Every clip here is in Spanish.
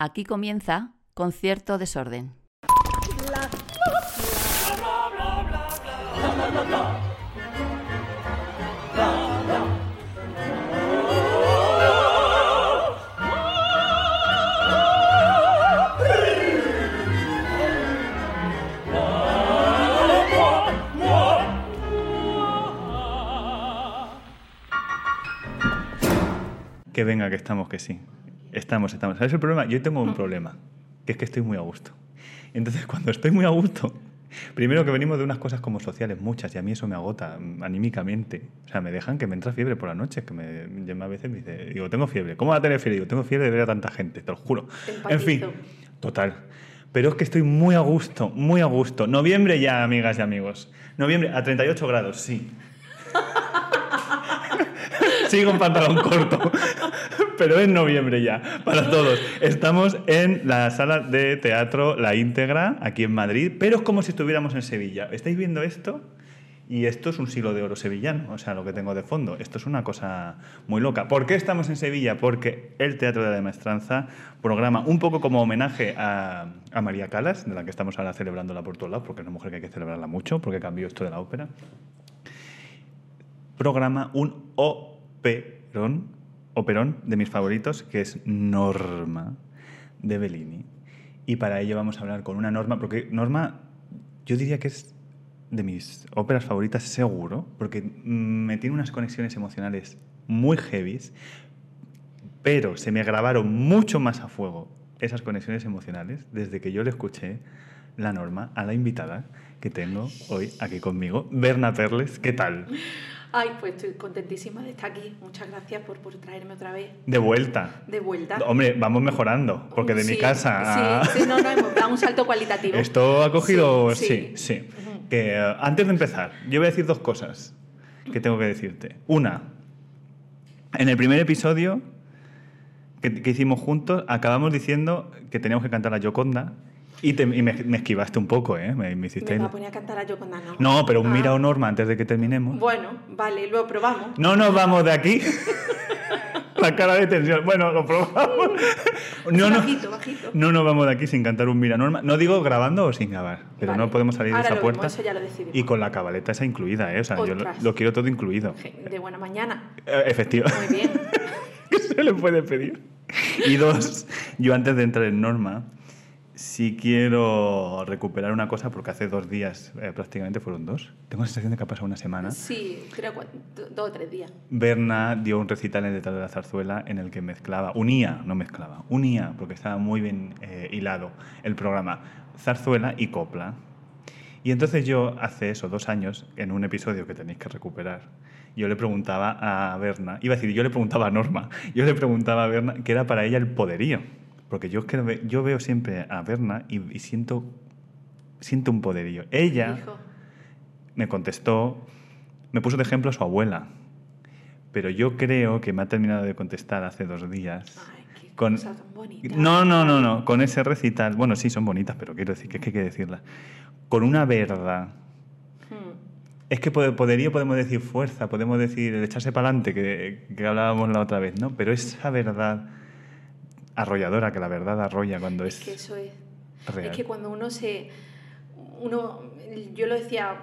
Aquí comienza Concierto Desorden. Que venga, que estamos, que sí. Estamos, estamos. ¿Sabes el problema? Yo tengo un problema, que es que estoy muy a gusto. Entonces, cuando estoy muy a gusto, primero que venimos de unas cosas como sociales, muchas, y a mí eso me agota mm, anímicamente. O sea, me dejan que me entra fiebre por la noche, que me llama a veces y me dice, digo, tengo fiebre. ¿Cómo va a tener fiebre? Digo, tengo fiebre de ver a tanta gente, te lo juro. En fin, total. Pero es que estoy muy a gusto, muy a gusto. Noviembre ya, amigas y amigos. Noviembre a 38 grados, sí. Sigo en pantalón corto. Pero es noviembre ya, para todos. Estamos en la sala de teatro La Íntegra, aquí en Madrid, pero es como si estuviéramos en Sevilla. ¿Estáis viendo esto? Y esto es un siglo de oro sevillano, o sea, lo que tengo de fondo. Esto es una cosa muy loca. ¿Por qué estamos en Sevilla? Porque el Teatro de la Maestranza programa un poco como homenaje a, a María Calas, de la que estamos ahora celebrándola por todos lados, porque es una mujer que hay que celebrarla mucho, porque cambió esto de la ópera programa un operón, operón de mis favoritos, que es Norma de Bellini. Y para ello vamos a hablar con una Norma, porque Norma yo diría que es de mis óperas favoritas seguro, porque mm, me tiene unas conexiones emocionales muy heavies, pero se me grabaron mucho más a fuego esas conexiones emocionales desde que yo le escuché la norma a la invitada que tengo hoy aquí conmigo, Berna Perles. ¿Qué tal? Ay, pues estoy contentísima de estar aquí. Muchas gracias por, por traerme otra vez De vuelta. de vuelta. Hombre, vamos mejorando, porque de mi casa a- Sí, sí, no, no, hemos dado un salto cualitativo. Esto ha cogido... Sí, Sí. Que, eh, antes de empezar, yo voy a decir dos cosas que tengo que decirte. Una, en el primer episodio que, que hicimos juntos, acabamos diciendo que teníamos que cantar a Yoconda y, te- y me, me esquivaste un poco, ¿eh? Me, me hiciste... Me a poner a cantar a Ana. No, pero un Ah. mira o Norma antes de que terminemos. Bueno, vale, lo probamos. No nos vamos de aquí. La cara de tensión. Bueno, lo probamos. No, no, bajito, bajito. no nos vamos de aquí sin cantar un Mira Norma. No digo grabando o sin grabar, pero Vale. no podemos salir Ahora de esa lo puerta. eso ya lo decidimos. y con la cabaleta esa incluida, ¿eh? O sea, yo lo, quiero todo incluido. De buena mañana. Eh, Efectivamente. Muy bien. ¿Qué se le puede pedir? Y dos, yo antes de entrar en Norma, sí quiero recuperar una cosa porque hace dos días, eh, prácticamente fueron dos. Tengo la sensación de que ha pasado una semana. Sí, creo dos o tres días. Berna dio un recital en el Teatro de la Zarzuela en el que mezclaba, unía, no mezclaba, unía, porque estaba muy bien eh, hilado el programa, zarzuela y copla. Y entonces yo, hace eso, dos años, en un episodio que tenéis que recuperar, yo le preguntaba a Berna, iba a decir, yo le preguntaba a Norma, yo le preguntaba a Berna qué era para ella el poderío. Porque yo, es que yo veo siempre a Berna y, y siento, siento un poderío. Ella Hijo. me contestó, me puso de ejemplo a su abuela. Pero yo creo que me ha terminado de contestar hace dos días. Ay, qué Con- cosa tan bonita. No, no, no, no. Con ese recital. Bueno, sí, son bonitas, pero quiero decir que es que hay que decirlas. Con una verdad. Hmm. Es que pod- poderío podemos decir fuerza, podemos decir el echarse para adelante, que, que hablábamos la otra vez, ¿no? Pero esa verdad arrolladora, que la verdad arrolla cuando es, Es que eso es. real. Es que cuando uno se. Uno, yo lo decía,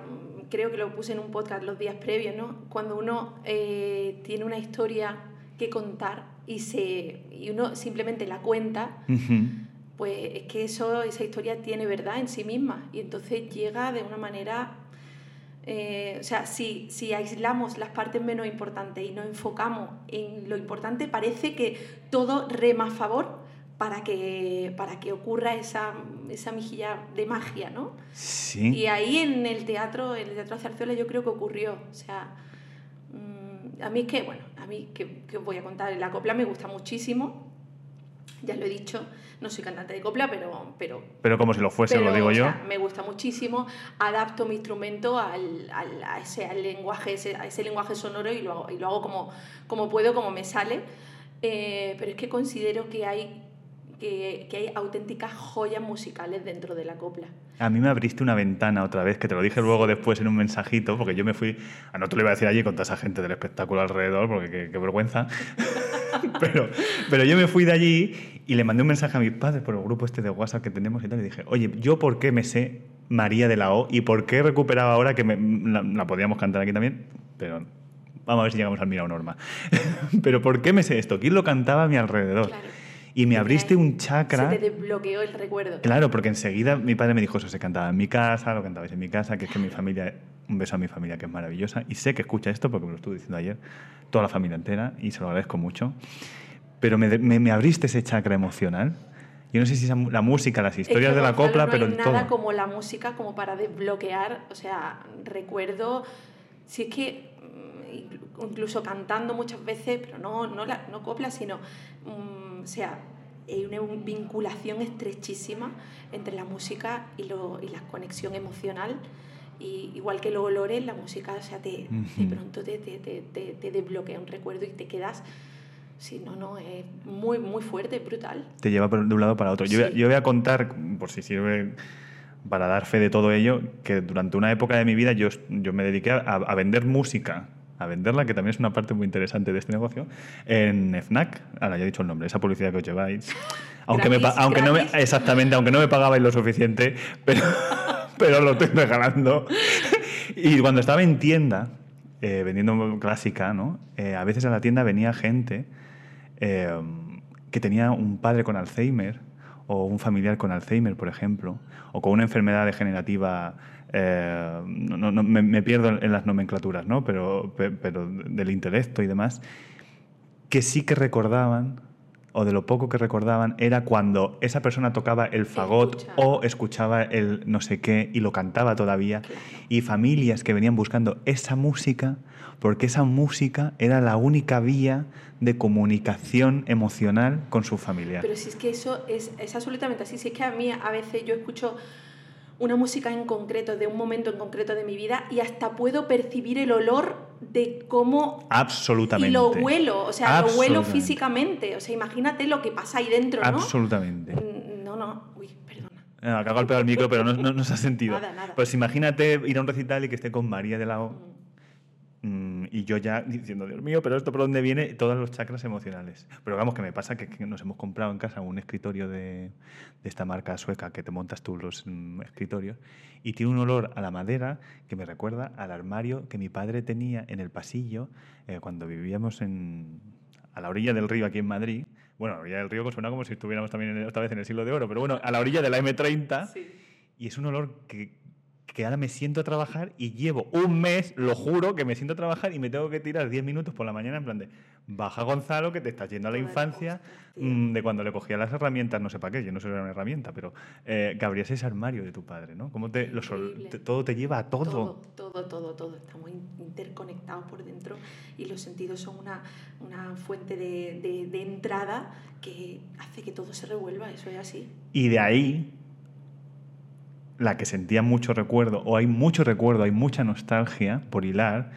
creo que lo puse en un podcast los días previos, ¿no? Cuando uno eh, tiene una historia que contar y, se, y uno simplemente la cuenta, pues es que eso, esa historia tiene verdad en sí misma y entonces llega de una manera. Eh, o sea, si, si aislamos las partes menos importantes y nos enfocamos en lo importante, parece que todo rema a favor para que, para que ocurra esa, esa mejilla de magia, ¿no? Sí. Y ahí en el teatro, en el teatro de Zarzuela, yo creo que ocurrió. O sea, mm, a mí es que, bueno, a mí que, que os voy a contar, la copla me gusta muchísimo. Ya lo he dicho, no soy cantante de copla, pero, pero Pero como si lo fuese, pero, lo digo o yo. sea, me gusta muchísimo, adapto mi instrumento al, al- a, ese, al lenguaje, ese, a ese lenguaje sonoro y lo hago, y lo hago como, como puedo, como me sale. Eh, pero es que considero que hay, que, que hay auténticas joyas musicales dentro de la copla. A mí me abriste una ventana otra vez, que te lo dije luego después en un mensajito, porque yo me fui, a no te lo iba a decir allí con toda esa gente del espectáculo alrededor, porque qué, qué vergüenza. pero, pero yo me fui de allí y le mandé un mensaje a mis padres por el grupo este de WhatsApp que tenemos y tal, y dije, oye, ¿yo por qué me sé María de la O y por qué he recuperado ahora que me, la, la podíamos cantar aquí también? Pero vamos a ver si llegamos al Mira Norma. pero ¿por qué me sé esto? ¿Quién lo cantaba a mi alrededor? Claro. Y me abriste un chakra. Se te desbloqueó el recuerdo. Claro, porque enseguida mi padre me dijo eso, se cantaba en mi casa, lo cantabais en mi casa, que es que mi familia, un beso a mi familia que es maravillosa, y sé que escucha esto porque me lo estuve diciendo ayer, toda la familia entera, y se lo agradezco mucho, pero me, me- me abriste ese chakra emocional. Yo no sé si la música, las Es historias que, de la Gonzalo, copla, no pero hay en nada todo. como la música como para desbloquear, o sea, recuerdo, si es que mm, inclu- incluso cantando muchas veces, pero no, no, la, no copla, sino, mm, o sea, hay una vinculación estrechísima entre la música y, lo, y la conexión emocional. Y igual que los olores, la música, o sea, te, de Ujú. pronto te, te, te, te- desbloquea un recuerdo y te quedas, si no, no, es muy, muy fuerte, brutal. Te lleva de un lado para otro. Yo, Sí. yo voy a contar, por si sirve para dar fe de todo ello, que durante una época de mi vida yo, yo me dediqué a, a vender música, a venderla, que también es una parte muy interesante de este negocio, en FNAC. Ahora ya he dicho el nombre, esa publicidad que os lleváis. Aunque, me, Gratis, aunque no me, exactamente, aunque no me pagabais lo suficiente, pero, pero lo estoy regalando. Y cuando estaba en tienda, eh, vendiendo clásica, ¿no? Eh, a veces a la tienda venía gente eh, que tenía un padre con Alzheimer o un familiar con Alzheimer, por ejemplo, o con una enfermedad degenerativa, no, no- me, me pierdo en las nomenclaturas, ¿no? pero, pe- pero del intelecto y demás, que sí que recordaban, o de lo poco que recordaban, era cuando esa persona tocaba el fagot Escucha. o escuchaba el no sé qué y lo cantaba todavía. Claro. Y familias que venían buscando esa música, porque esa música era la única vía de comunicación emocional con su familiar. Pero si es que eso es, es absolutamente así, si es que a mí a veces yo escucho una música en concreto, de un momento en concreto de mi vida, y hasta puedo percibir el olor de cómo... Absolutamente. Y lo huelo, o sea, lo huelo físicamente. O sea, imagínate lo que pasa ahí dentro, ¿no? Absolutamente. Mm, No, no, uy, perdona. Acá ha golpeado el micro, pero no, no, no se ha sentido. Nada, nada. Pues imagínate ir a un recital y que esté con María de la O. y yo ya diciendo, Dios mío, pero esto por dónde viene, todos los chakras emocionales. Pero vamos, que me pasa que, que nos hemos comprado en casa un escritorio de, de esta marca sueca que te montas tú los mm, escritorios y tiene un olor a la madera que me recuerda al armario que mi padre tenía en el pasillo eh, cuando vivíamos en, a la orilla del río aquí en Madrid. Bueno, a la orilla del río que suena como si estuviéramos también en- otra vez en el siglo de oro, pero bueno, a la orilla de la M30 Sí. y es un olor que, que ahora me siento a trabajar y llevo un mes, lo juro, que me siento a trabajar y me tengo que tirar 10 minutos por la mañana en plan de baja Gonzalo, que te estás yendo a la infancia mm, de cuando le cogía las herramientas, no sé para qué, yo no sé si era una herramienta, pero eh, que abrías ese armario de tu padre, ¿no? Cómo te, Increíble. te- todo te lleva a todo. Todo, todo, todo, todo. Estamos in- interconectados por dentro y los sentidos son una, una fuente de, de- de entrada que hace que todo se revuelva, eso es así. Y de ahí, la que sentía mucho recuerdo, o hay mucho recuerdo, hay mucha nostalgia por hilar,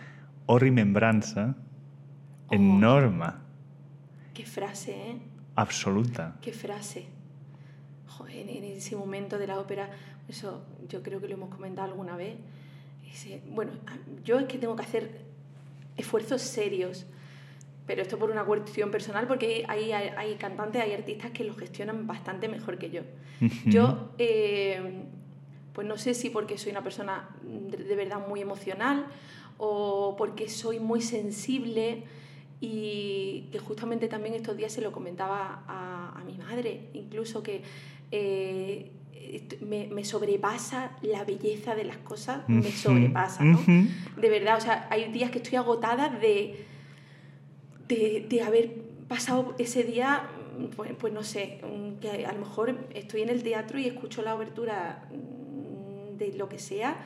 o remembranza, Oh. en norma Qué frase, ¿eh? absoluta. Qué frase. Joder, en ese momento de la ópera, eso yo creo que lo hemos comentado alguna vez. Ese- bueno, yo es que tengo que hacer esfuerzos serios, pero esto por una cuestión personal, porque hay, hay, hay cantantes, hay artistas que lo gestionan bastante mejor que yo. Yo, eh, pues no sé si porque soy una persona de, verdad muy emocional o porque soy muy sensible y que justamente también estos días se lo comentaba a, a mi madre, incluso que eh, me, me sobrepasa la belleza de las cosas, me sobrepasa, ¿no? De verdad, o sea, hay días que estoy agotada de, de, de haber pasado ese día, pues, pues no sé, que a lo mejor estoy en el teatro y escucho la obertura de lo que sea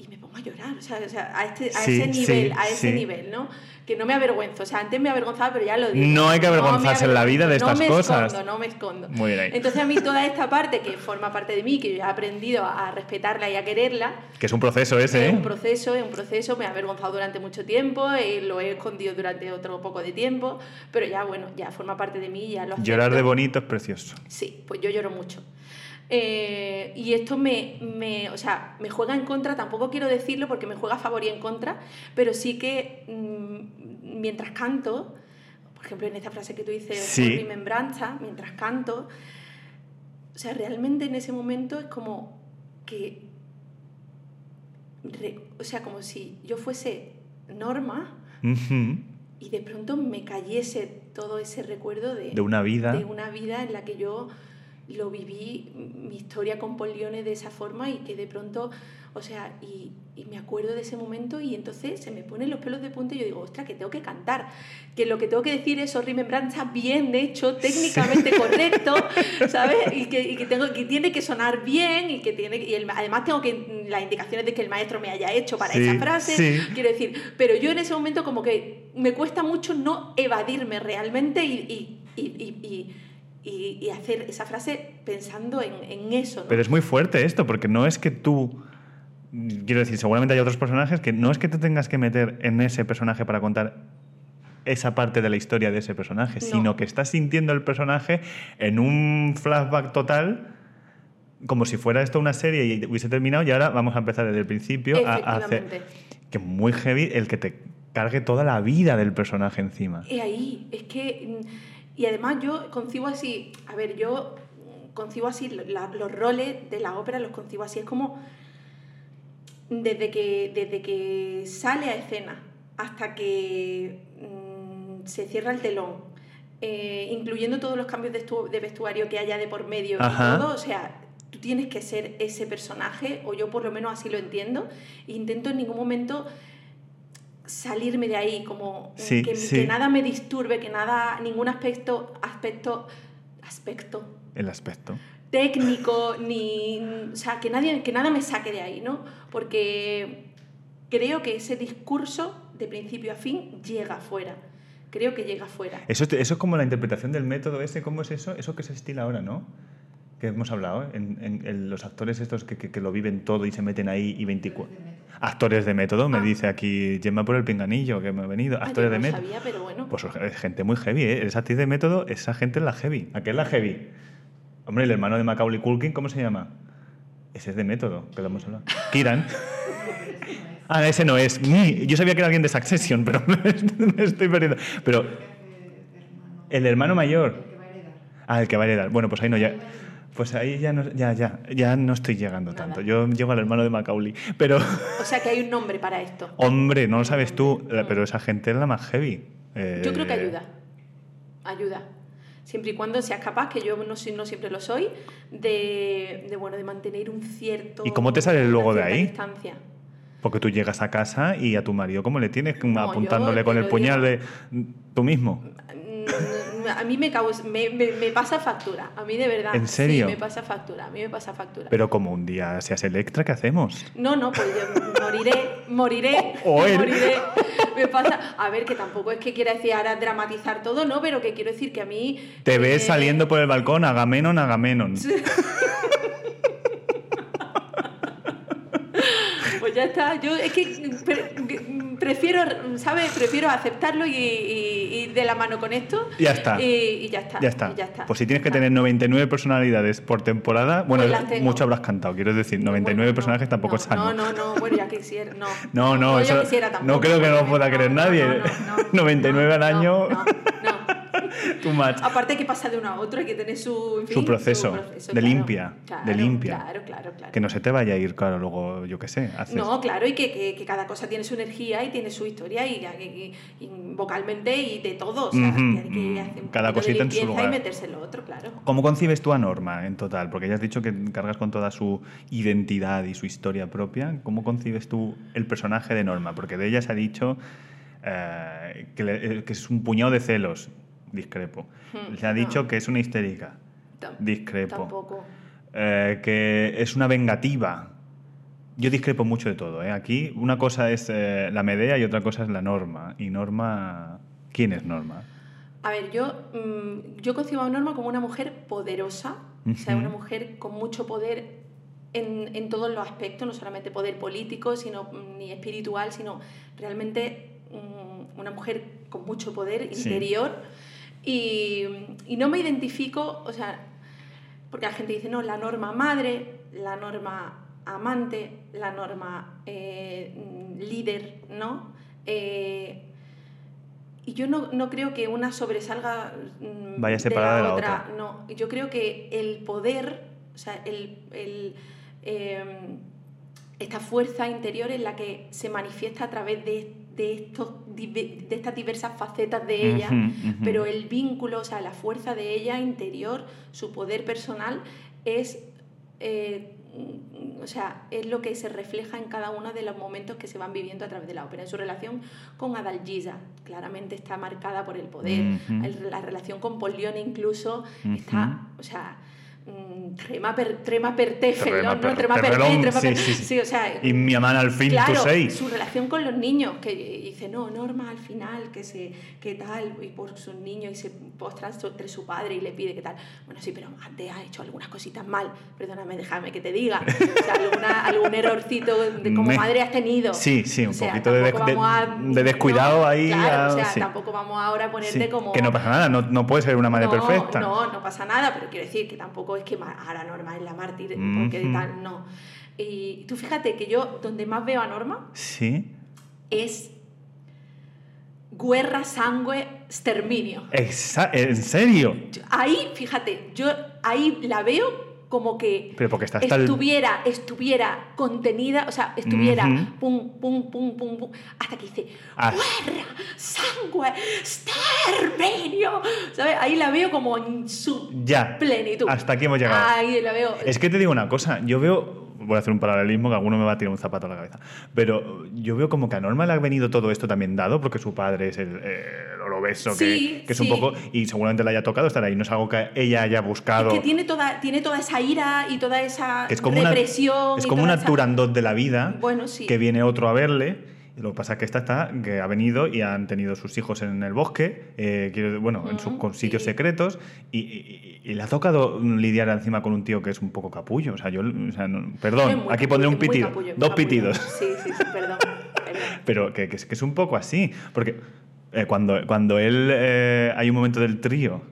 y me pongo a llorar, o sea, o sea, a, este, a Sí, ese sí, nivel, a ese sí. nivel, ¿no? Que no me avergüenzo, o sea, antes me avergonzaba, pero ya lo digo. No hay que avergonzarse en la vida de estas no me cosas. Escondo, no me escondo. Muy bien. Entonces a mí toda esta parte que forma parte de mí, que yo ya he aprendido a respetarla y a quererla, Que es un proceso ese, es ¿eh? un proceso, es un proceso, me ha avergonzado durante mucho tiempo, eh, lo he escondido durante otro poco de tiempo, pero ya bueno, ya forma parte de mí, ya lo acepto. Llorar de bonito es precioso. Sí, pues yo lloro mucho. Eh, y esto me, me, o sea, me juega en contra, tampoco quiero decirlo porque me juega a favor y en contra, pero sí que mm, mientras canto, por ejemplo, en esta frase que tú dices, Sí. remembranza, mientras canto, o sea, realmente en ese momento es como que, re- o sea, como si yo fuese Norma y de pronto me cayese todo ese recuerdo de, De una vida. de una vida en la que yo lo viví, mi historia con Polione de esa forma y que de pronto, o sea, y, y me acuerdo de ese momento y entonces se me ponen los pelos de punta y yo digo, ostras, que tengo que cantar, que lo que tengo que decir es, remembranza bien hecho, técnicamente correcto, ¿sabes? Y que, y que, tengo, que tiene que sonar bien y que tiene y el- además tengo que las indicaciones de que el maestro me haya hecho para Sí, esa frase, sí. quiero decir, pero yo en ese momento como que me cuesta mucho no evadirme realmente y, y, y, y- hacer esa frase pensando en, en eso. ¿no? Pero es muy fuerte esto, porque no es que tú. Quiero decir, seguramente hay otros personajes que no es que te tengas que meter en ese personaje para contar esa parte de la historia de ese personaje, No. sino que estás sintiendo el personaje en un flashback total, como si fuera esto una serie y hubiese terminado, y ahora vamos a empezar desde el principio a, a hacer. Que muy heavy el que te cargue toda la vida del personaje encima. Y ahí, es que. Y además yo concibo así, a ver, yo concibo así la- los roles de la ópera, los concibo así, es como desde que, desde que sale a escena hasta que mm, se cierra el telón, eh, incluyendo todos los cambios de, de vestuario que haya de por medio Ajá. y todo, o sea, tú tienes que ser ese personaje, o yo por lo menos así lo entiendo, e intento en ningún momento salirme de ahí, como Sí, que, sí. que nada me disturbe, que nada, ningún aspecto, aspecto, aspecto El aspecto. técnico, ni, o sea, que, nadie, que nada me saque de ahí, ¿no? Porque creo que ese discurso, de principio a fin, llega afuera. Creo que llega afuera. Eso, es- eso es como la interpretación del método ese, ¿cómo es eso? Eso que se estila ahora, ¿no? Que hemos hablado, ¿eh? en, en- en los actores estos que, que- que lo viven todo y se meten ahí y 24... Actores de método, me Ah. dice aquí Gemma por el pinganillo, que me ha venido. Actores de no método. sabía, pero bueno. Pues es gente muy heavy, ¿eh? Esa actriz de método, esa gente es la heavy. ¿A qué es la heavy? Hombre, el hermano de Macaulay Culkin, ¿cómo se llama? Ese es de método, que lo hemos hablado. Kiran. Ah, ese no es. Yo sabía que era alguien de Succession, pero me estoy perdiendo. Pero el hermano mayor. Ah, el que va a heredar. Bueno, pues ahí no ya. Pues ahí ya no, ya, ya, ya no estoy llegando Nada. tanto. Yo llego al hermano de Macaulay. Pero, O sea que hay un nombre para esto. hombre, no lo sabes tú, pero esa gente es la más heavy. Yo creo que Eh, ayuda. Ayuda. Siempre y cuando seas capaz, que yo no, no siempre lo soy, de, de, bueno, de mantener un cierto. ¿Y cómo te sale una luego de ahí? distancia. Porque tú llegas a casa y a tu marido, ¿cómo le tienes? No, Apuntándole con el puñal digo. de tú mismo. A mí me, causa, me, me- me pasa factura, a mí de verdad. ¿En serio? Sí, me pasa factura, a mí me pasa factura. Pero como un día seas Electra, ¿qué hacemos? No, no, pues yo moriré, moriré, O él. moriré. Me pasa, a ver, que tampoco es que quiera decir ahora dramatizar todo, ¿no? Pero que quiero decir que a mí... Te ves eh, saliendo por el balcón, Agamenón, Agamenón. Pues ya está, yo es que prefiero, ¿sabes? Prefiero aceptarlo y, y- y de la mano con esto. Ya está. Y, y ya está. Ya está. y ya está, Pues si tienes que tener 99 personalidades por temporada, bueno, Pues mucho habrás cantado, quiero decir, 99 Bueno, no, personajes tampoco no, es sano. No, no, no, bueno, ya quisiera, no. No, no, yo eso quisiera tampoco. no creo que no lo pueda No, no, nadie. no, no, no, 99 al no, año. Too much. Aparte hay que pasar de uno a otro, hay que tener su, en Su fin, proceso, de limpia, claro, de limpia. Claro, claro, claro. Que no se te vaya a ir, claro, luego, yo qué sé, haces... No, claro, y que, que- que cada cosa tiene su energía y tiene su historia y, y- y vocalmente y de todo. O sea, que hay que mm, hacer un cada de cosita en su lugar. y meterse en lo otro, claro. ¿Cómo concibes tú a Norma en total? Porque ya has dicho que cargas con toda su identidad y su historia propia. ¿Cómo concibes tú el personaje de Norma? Porque de ella se ha dicho eh, que, le- eh, que es un puñado de celos. Discrepo. Hmm, Se ha no. dicho que es una histérica. Discrepo. Tampoco. Eh, que es una vengativa. Yo discrepo mucho de todo. ¿eh? Aquí una cosa es eh, la Medea y otra cosa es la Norma. Y Norma... ¿Quién es Norma? A ver, yo, mm, yo concibo a Norma como una mujer poderosa, o sea, una mujer con mucho poder en, en todos los aspectos, no solamente poder político, sino mm, ni espiritual, sino realmente mm, una mujer con mucho poder Sí. Y, y no me identifico, o sea, porque la gente dice, no, la norma madre, la norma amante, la norma eh, líder, ¿no? Eh, y yo no, no creo que una sobresalga mm, Vaya separada de la otra. No, yo creo que el poder, o sea, el, el, em, esta fuerza interior en la que se manifiesta a través de, de, estos, de estas diversas facetas de ella, pero el vínculo, o sea, la fuerza de ella interior, su poder personal, es, eh, o sea, es lo que se refleja en cada uno de los momentos que se van viviendo a través de la ópera. En su relación con Adalgisa, claramente está marcada por el poder. La relación con Pollione incluso está, o sea, trema per, trema per Tefel, Trema ¿no? per- No, trema per trema sí, per- sí, sí. sí, o sea, Y mi amán al fin, claro, tú su relación con los niños, que dice, no, Norma al final, que se que tal, y por sus niños, y se postra entre su padre y le pide que tal. Bueno, sí, pero antes ha hecho algunas cositas mal, perdóname, déjame que te diga. O sea, alguna- algún errorcito de como Me- madre has tenido. Sí, sí, un O sea, poquito de, de- a- de descuidado no, ahí. Claro, a- o sea, sí. tampoco vamos ahora a ponerte como... Que no pasa nada, no, no puede ser una madre no, perfecta. No, no pasa nada, pero quiero decir que tampoco es que ahora Norma es la mártir, porque Ujú. tal, no. Y tú fíjate que yo donde más veo a Norma Sí. es guerra, sangue, exterminio. Exa- ¿En serio? Ahí, fíjate, yo ahí la veo como que Pero porque está hasta el- estuviera, estuviera contenida, o sea, estuviera pum, pum, pum, pum, pum, hasta que dice Ah. guerra, sangue, exterminio. ¿Sabes? Ahí la veo como en su Ya. plenitud. Hasta aquí hemos llegado. Ahí la veo. Es que te digo una cosa, yo veo, voy a hacer un paralelismo que alguno me va a tirar un zapato a la cabeza, pero yo veo como que a Norma le ha venido todo esto también dado porque su padre es el, el obeso, que- Sí, que, es un sí. poco, y seguramente le haya tocado estar ahí, no es algo que ella haya buscado. Es que tiene toda, tiene toda esa ira y toda esa que es como una, represión. es y como una esa- Turandot de la vida, Bueno, sí. que viene otro a verle. Lo que pasa es que esta está, que ha venido y han tenido sus hijos en el bosque, eh, bueno, en sus con sitios secretos, y, y- y le ha tocado lidiar encima con un tío que es un poco capullo. O sea, yo, o sea, no- perdón, aquí capullo, pondré un pitido, capullo, dos capullo. pitidos. Sí, sí, sí, perdón. perdón. Pero que, que es, que es un poco así. Porque eh, cuando, cuando él. eh, hay un momento del trío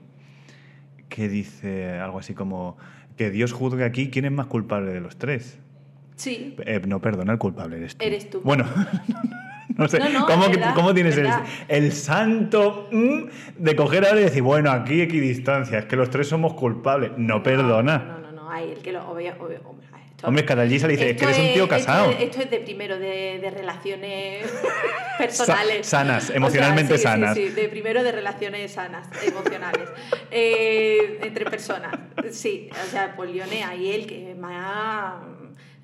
que dice algo así como. Que Dios juzgue aquí quién es más culpable de los tres. Sí. Eh, no, perdona, el culpable eres tú. Eres tú. Bueno. No sé, No, no, ¿cómo, es que- verdad, cómo tienes el, el santo mm, de coger ahora y decir, bueno, aquí equidistancia, es que los tres somos culpables? No, perdona. No, no, no, hay el que lo. Hombre, esto- Hombre, cada allí se le dice, es que eres un tío casado. es- Esto es, de primero de, de relaciones personales. Sa- sanas, O sea, emocionalmente sí, sanas. Sí, sí, de primero de relaciones sanas, emocionales. Eh, entre personas. Sí, o sea, Polione, ahí el que más.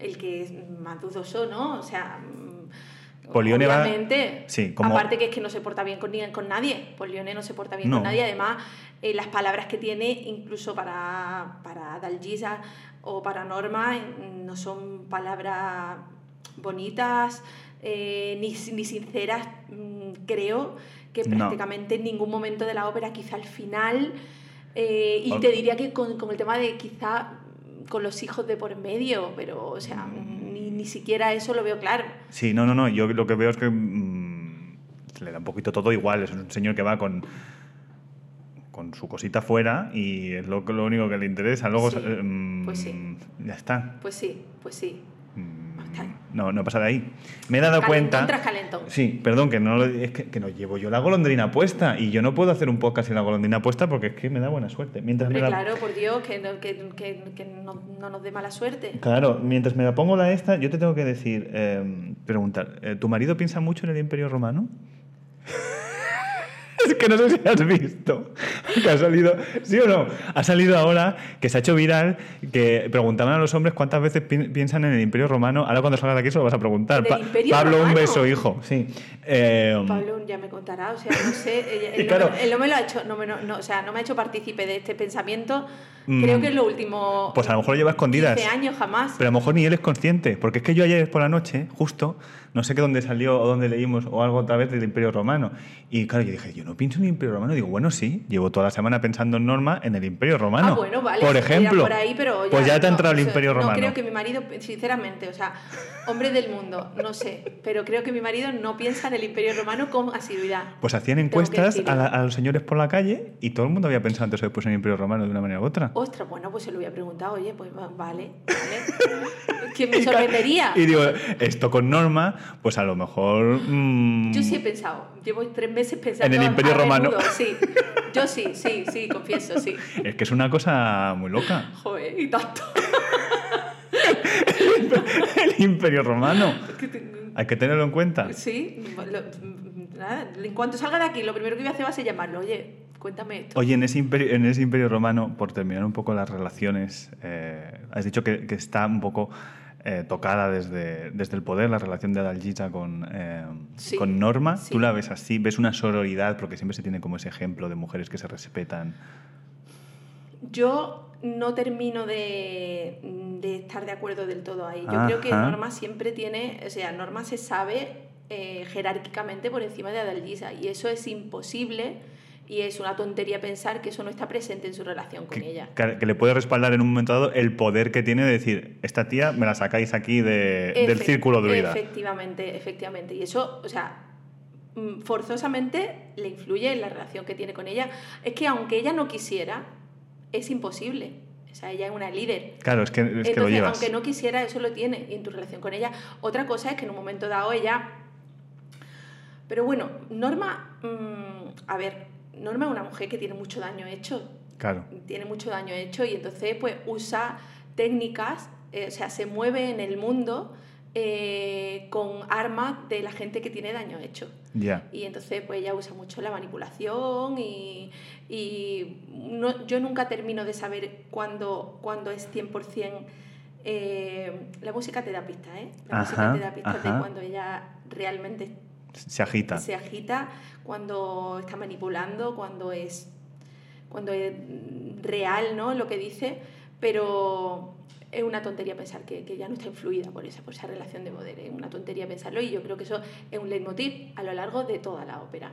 El que es más dudoso, ¿no? O sea. Polione va- obviamente. sí, como- Aparte que es que no se porta bien con, ni- con nadie. Polione no se porta bien No. con nadie. Además, eh, las palabras que tiene, incluso para, para Dalgisa o para Norma, no son palabras bonitas eh, ni, ni sinceras. Mm, Creo que No. prácticamente en ningún momento de la ópera, quizá al final. eh, y te diría que con, con el tema de quizá con los hijos de por medio, pero, o sea, Mm. ni, ni siquiera eso lo veo claro. Sí, no, no, no. Yo lo que veo es que mm, se le da un poquito todo igual. Es un señor que va con, con su cosita fuera y es lo, lo único que le interesa. Luego, Sí, eh, mm, pues sí. ya está. Pues sí, pues sí. Mm. No, no pasa de ahí. Me he dado Calentón cuenta. tras calentón. Sí, perdón, que no es que, que no llevo yo la golondrina puesta y yo no puedo hacer un podcast sin la golondrina puesta porque es que me da buena suerte. Mientras me la- claro, por Dios, que no, que, que- que no, no nos dé mala suerte. Claro, mientras me la pongo la esta, yo te tengo que decir, eh, preguntar, eh, ¿tu marido piensa mucho en el Imperio Romano? es que no sé si has visto que ha salido, ¿sí o no? Ha salido ahora que se ha hecho viral que preguntaban a los hombres cuántas veces pi- piensan en el Imperio Romano. Ahora cuando salgas de aquí se lo vas a preguntar. ¿En el Pa- Pablo, un Romano? beso, hijo. Sí. Eh, Pablo ya me contará, o sea, no sé, él, claro- no, me, él no me lo ha hecho, no me, no, no, o sea, no me ha hecho partícipe de este pensamiento. Mm. Creo que es lo último. Pues a lo mejor lo lleva escondidas. 15 años jamás. Pero a lo mejor ni él es consciente, porque es que yo ayer por la noche, justo, no sé qué dónde salió o dónde leímos o algo otra vez del Imperio Romano. Y claro, yo dije, yo no pienso en el Imperio Romano. Digo, bueno, sí, llevo toda la semana pensando en Norma en el Imperio Romano. Ah, bueno, vale. Por ejemplo, por ahí, pero pues ya te ha no, entrado el o sea, Imperio Romano. No creo que mi marido, sinceramente, o sea, hombre del mundo, no sé, pero creo que mi marido no piensa en el Imperio Romano con asiduidad. Pues hacían encuestas a, la- a los señores por la calle y todo el mundo había pensado antes o después en el Imperio Romano de una manera u otra. Ostras, bueno, pues se lo había preguntado, oye, pues va- vale, vale. que me sorprendería. Y digo, esto con Norma, pues a lo mejor... mm, Yo sí he pensado, llevo tres meses pensando En el Imperio Romano. menudo, sí. Yo sí, sí, sí, confieso, sí. Es que es una cosa muy loca. Joder, y tanto. El Imperio Romano. Hay que tenerlo en cuenta. Sí, lo- nada, en cuanto salga de aquí, lo primero que voy a hacer va a ser llamarlo. Oye, cuéntame esto. Oye, en ese imperio, en ese imperio romano, por terminar un poco las relaciones, eh, has dicho que, que está un poco eh, tocada desde, desde el poder la relación de Adalgisa con, eh, Sí, con Norma. sí. ¿Tú la ves así? ¿Ves una sororidad? Porque siempre se tiene como ese ejemplo de mujeres que se respetan. Yo no termino de, de estar de acuerdo del todo ahí. Yo creo que. Norma siempre tiene, o sea, Norma se sabe eh, jerárquicamente por encima de Adalgisa y eso es imposible y es una tontería pensar que eso no está presente en su relación con Que, ella. que- que le puede respaldar en un momento dado el poder que tiene de decir, esta tía me la sacáis aquí de- del círculo druida. Efectivamente, efectivamente. Y eso, o sea, mm, forzosamente le influye en la relación que tiene con ella. Es que aunque ella no quisiera, es imposible. O sea, ella es una líder. Claro, es que, es que lo Entonces, llevas. aunque no quisiera, eso lo tiene y en tu relación con ella. Otra cosa es que en un momento dado ella... Pero bueno, Norma, mm, a ver, Norma es una mujer que tiene mucho daño hecho. Claro. Tiene mucho daño hecho y entonces pues usa técnicas, eh, o sea, se mueve en el mundo eh, con armas de la gente que tiene daño hecho. Ya. Y entonces pues ella usa mucho la manipulación y, y no- yo nunca termino de saber cuándo, cuándo es 100%... eh, la música te da pistas, ¿eh? La música te da pistas de cuando ella realmente Se agita. se agita, cuando está manipulando, cuando es, cuando es real ¿no? lo que dice, pero es una tontería pensar que, que ya no está influida por esa, por esa relación de poder, es una tontería pensarlo y yo creo que eso es un leitmotiv a lo largo de toda la ópera.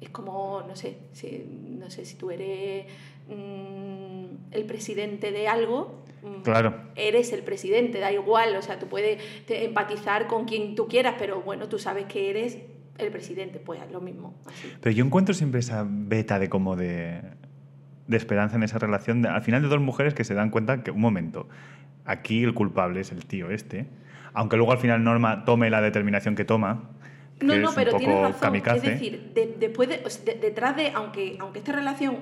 Es como, no sé, si, no sé si tú eres mm, el presidente de algo, mm, Claro. eres el presidente, da igual, o sea, tú puedes empatizar con quien tú quieras, pero bueno, tú sabes que eres el presidente, pues lo mismo. Así. Pero yo encuentro siempre esa beta de como de, de esperanza en esa relación, de- al final de dos mujeres que se dan cuenta que, un momento, aquí el culpable es el tío este, aunque luego al final Norma tome la determinación que toma, que No, no, pero tienes razón. kamikaze. Es decir, de- después de, o sea, de- detrás de, aunque, aunque esta relación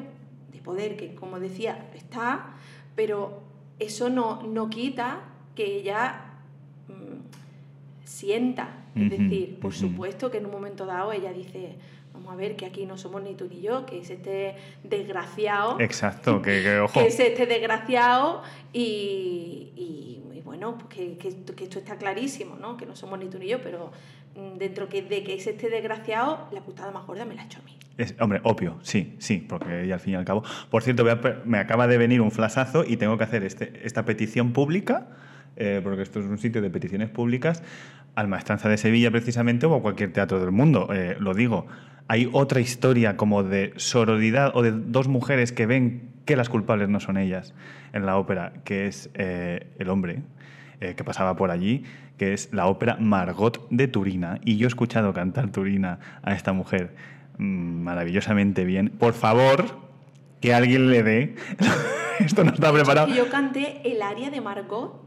poder, que como decía, está, pero eso no, no quita que ella mm, sienta. Es decir, por supuesto que en un momento dado ella dice, vamos a ver, que aquí no somos ni tú ni yo, que es este desgraciado. Exacto, que, que, ojo. que es este desgraciado y, y- y bueno, pues que, que esto está clarísimo, ¿no? Que no somos ni tú ni yo, pero mm, dentro que, de que es este desgraciado, la putada más gorda me la ha hecho a mí. Es- hombre, obvio, sí, sí, porque ella al fin y al cabo. Por cierto, me acaba de venir un flasazo y tengo que hacer este, esta petición pública, eh, porque esto es un sitio de peticiones públicas, al Maestranza de Sevilla precisamente o a cualquier teatro del mundo. Eh, lo digo, hay otra historia como de sororidad o de dos mujeres que ven que las culpables no son ellas en la ópera, que es eh, el hombre eh, que pasaba por allí, que es la ópera Margot de Turina. Y yo he escuchado cantar Turina a esta mujer maravillosamente bien. Por favor, que alguien le dé. Esto no está preparado. Yo canté el aria de Margot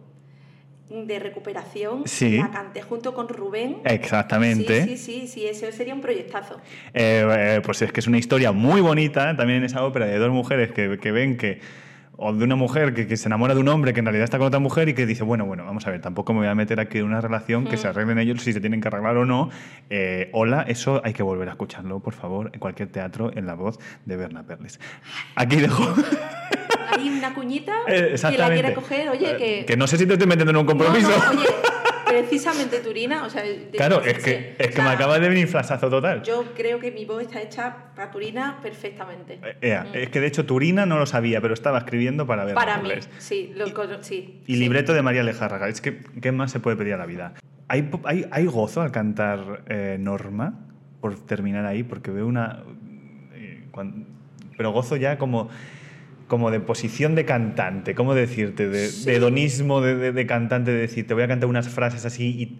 de recuperación, Sí. la canté junto con Rubén. Exactamente. Sí, sí, sí, sí, ese sería un proyectazo. Eh, eh, pues es que es una historia muy bonita también en esa ópera de dos mujeres que, que ven que o de una mujer que, que se enamora de un hombre que en realidad está con otra mujer y que dice, bueno, bueno, vamos a ver, tampoco me voy a meter aquí en una relación que se arreglen ellos si se tienen que arreglar o no. Eh, hola, eso hay que volver a escucharlo, por favor, en cualquier teatro, en la voz de Berna Perles. Aquí dejo. Hay una cuñita Eh, que la quiere coger, oye, Eh, que... Que no sé si te estoy metiendo en un compromiso. No, no, oye, precisamente Turina, o sea... de- claro, es que, es O que sea, me acaba de venir flasazo total. Yo creo que mi voz está hecha para Turina perfectamente. Eh, ea, Es que de hecho Turina no lo sabía, pero estaba escribiendo para Berna para mí, sí, lo, cono- sí. Y sí. libreto de María Lejárraga. Es que, ¿qué más se puede pedir a la vida? ¿Hay, hay, hay gozo al cantar eh, Norma? Por terminar ahí, porque veo una... eh, pero gozo ya como, como de posición de cantante, ¿cómo decirte? De, Sí. de hedonismo de, de- de cantante, de decir, te voy a cantar unas frases así y...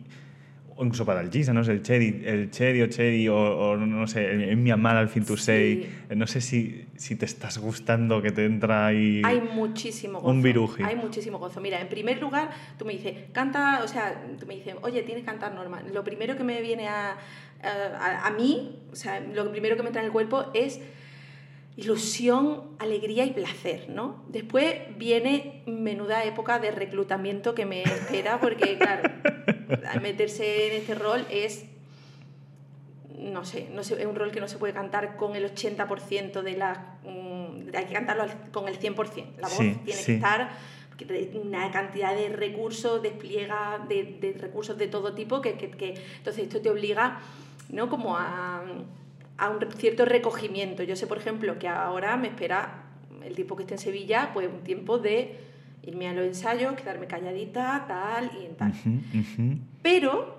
o incluso para el GISA, no el Cherry, el Cherry o Cherry, o, o no sé, en Myanmar al fin to say. No sé si, si te estás gustando que te entra ahí. Hay muchísimo gozo. Un viruji. Hay muchísimo gozo. Mira, en primer lugar, tú me dices, canta, o sea, tú me dices, oye, tienes que cantar normal. Lo primero que me viene a, a, a mí, o sea, lo primero que me entra en el cuerpo es ilusión, alegría y placer, ¿no? Después viene menuda época de reclutamiento que me espera porque, claro, meterse en este rol es, no sé, no sé, es un rol que no se puede cantar con el 80% de la... Mm, hay que cantarlo con el 100%. La voz tiene que estar una cantidad de recursos, despliega de, de recursos de todo tipo, que, que, que, entonces esto te obliga, ¿no? Como a a un cierto recogimiento. Yo sé, por ejemplo, que ahora me espera el tiempo que esté en Sevilla, pues un tiempo de irme a los ensayos, quedarme calladita, tal y tal. Pero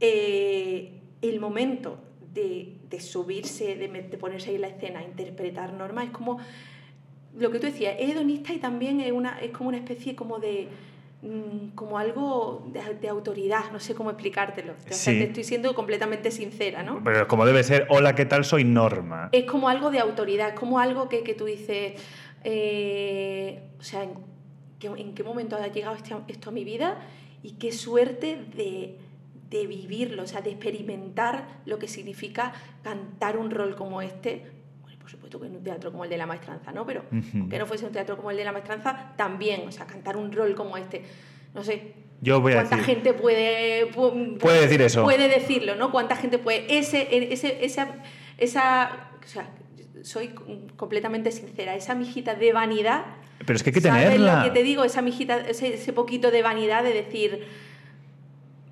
eh, el momento de, de subirse, de, de, ponerse ahí en la escena, interpretar normas, es como lo que tú decías, es hedonista y también es, una, es como una especie como de como algo de, autoridad, no sé cómo explicártelo. O sea, te estoy siendo completamente sincera, ¿no? Pero como debe ser, hola, ¿qué tal? Soy Norma. Es como algo de autoridad, es como algo que, que tú dices, eh, o sea, ¿en qué, ¿en qué, momento ha llegado este, esto a mi vida? Y qué suerte de, de vivirlo, o sea, de experimentar lo que significa cantar un rol como este, por supuesto que en un teatro como el de la maestranza, ¿no? Pero que no fuese un teatro como el de la maestranza, también, o sea, cantar un rol como este, no sé. Yo voy a ¿Cuánta decir, gente puede, puede, puede decir eso? Puede decirlo, ¿no? ¿Cuánta gente puede...? Ese, ese, esa, esa, o sea, soy completamente sincera, esa mijita de vanidad... Pero es que hay que ¿sabes tenerla. lo que te digo? Esa mijita, ese, ese poquito de vanidad de decir...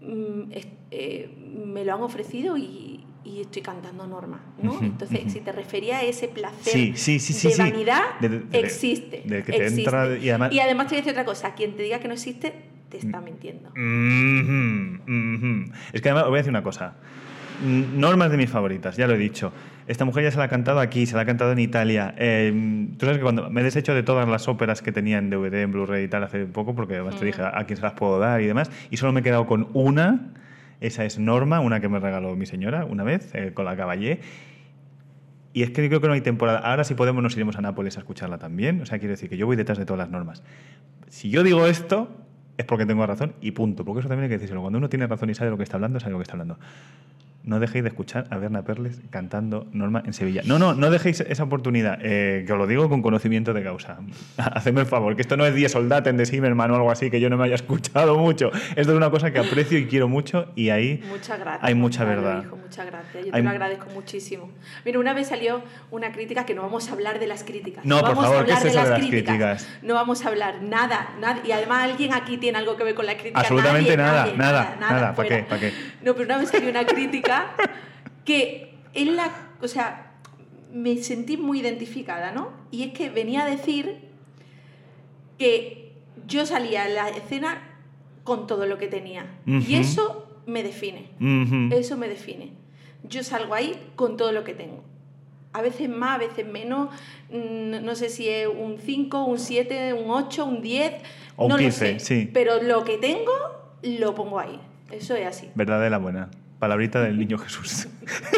Mm, eh, me lo han ofrecido y, y estoy cantando Norma, ¿no? Entonces, si te refería a ese placer sí, sí, sí, de vanidad, de, de, de, que existe. te existe. Entra y, además... y además te voy a decir otra cosa, quien te diga que no existe, te está mintiendo. Mm -hmm, mm -hmm. Es que además, os voy a decir una cosa. Norma es de mis favoritas, ya lo he dicho. Esta mujer ya se la ha cantado aquí, se la ha cantado en Italia. Eh, Tú sabes que cuando me he deshecho de todas las óperas que tenía en DVD, en Blu-ray y tal hace poco, porque además mm. te dije a quién se las puedo dar y demás, y solo me he quedado con una esa es Norma, una que me regaló mi señora una vez, eh, con la caballé. Y es que creo que no hay temporada. Ahora si podemos nos iremos a Nápoles a escucharla también. O sea, quiero decir que yo voy detrás de todas las normas. Si yo digo esto, es porque tengo razón y punto. Porque eso también hay que decirlo. Cuando uno tiene razón y sabe lo que está hablando, sabe lo que está hablando. No dejéis de escuchar a Berna Perles cantando Norma en Sevilla. No, no, no dejéis esa oportunidad. Eh, que os lo digo con conocimiento de causa. Hacedme el favor, que esto no es Die Soldaten de Zimmerman o algo así, que yo no me haya escuchado mucho. Esto es una cosa que aprecio y quiero mucho y ahí muchas gracias, hay mucha verdad. Hijo, muchas gracias. Yo hay... te lo agradezco muchísimo. Mira, una vez salió una crítica que no vamos a hablar de las críticas. No, no por vamos favor, a hablar ¿qué es de las, de las críticas. críticas? No vamos a hablar nada, nada. Y además alguien aquí tiene algo que ver con la crítica. Absolutamente nadie, nada, nadie, nada, nada, nada. ¿Para qué? ¿Para qué? No, pero una vez salió una crítica que en la, o sea, me sentí muy identificada, ¿no? Y es que venía a decir que yo salía en la escena con todo lo que tenía. Uh -huh. Y eso me define. Uh -huh. Eso me define. Yo salgo ahí con todo lo que tengo. A veces más, a veces menos. No sé si es un 5, un 7, un 8, un 10. O no un 15, lo sé. sí. Pero lo que tengo, lo pongo ahí. Eso es así. Verdad de la buena. Palabrita del niño Jesús.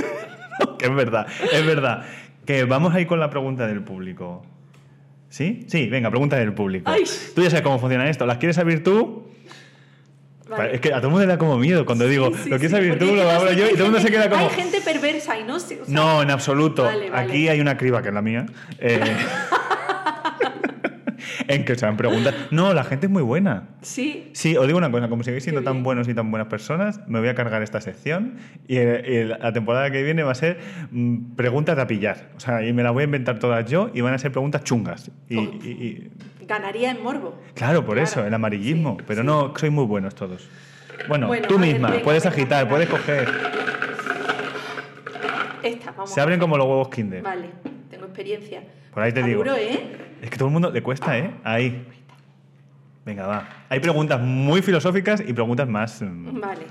que es verdad, es verdad. Que vamos a ir con la pregunta del público. ¿Sí? Sí, venga, pregunta del público. Ay. Tú ya sabes cómo funciona esto. ¿Las quieres abrir tú? Vale. Es que a todo el mundo le da como miedo cuando digo, sí, sí, lo quieres sí, abrir tú, lo abro yo, y todo el mundo se queda como. Hay gente perversa y no sé. O sea... No, en absoluto. Vale, vale. Aquí hay una criba que es la mía. Eh... en que se han preguntado. No, la gente es muy buena. Sí. Sí, os digo una cosa, como sigáis siendo tan buenos y tan buenas personas, me voy a cargar esta sección y, y la temporada que viene va a ser mmm, preguntas a pillar. O sea, y me las voy a inventar todas yo y van a ser preguntas chungas. Y, oh. y, y... Ganaría en morbo. Claro, por claro. eso, el amarillismo. Sí, pero sí. no, sois muy buenos todos. Bueno, bueno tú ver, misma, venga, puedes agitar, venga. puedes coger. Esta, vamos. Se abren como los huevos Kinder. Vale, tengo experiencia. Por ahí te digo. ¿eh? Es que todo el mundo le cuesta, ¿eh? Ahí. Venga, va. Hay preguntas muy filosóficas y preguntas más mmm, Vale.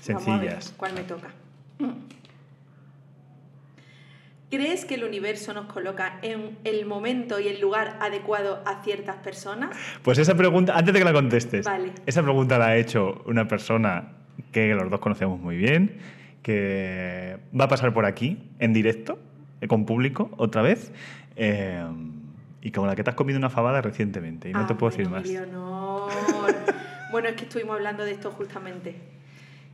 sencillas. ¿Cuál me toca? ¿Crees que el universo nos coloca en el momento y el lugar adecuado a ciertas personas? Pues esa pregunta, antes de que la contestes, vale. esa pregunta la ha hecho una persona que los dos conocemos muy bien, que va a pasar por aquí, en directo, eh, con público, otra vez, eh, y con la que te has comido una fabada recientemente, y no te Ah, puedo decir más. Leonor. bueno, es que estuvimos hablando de esto justamente.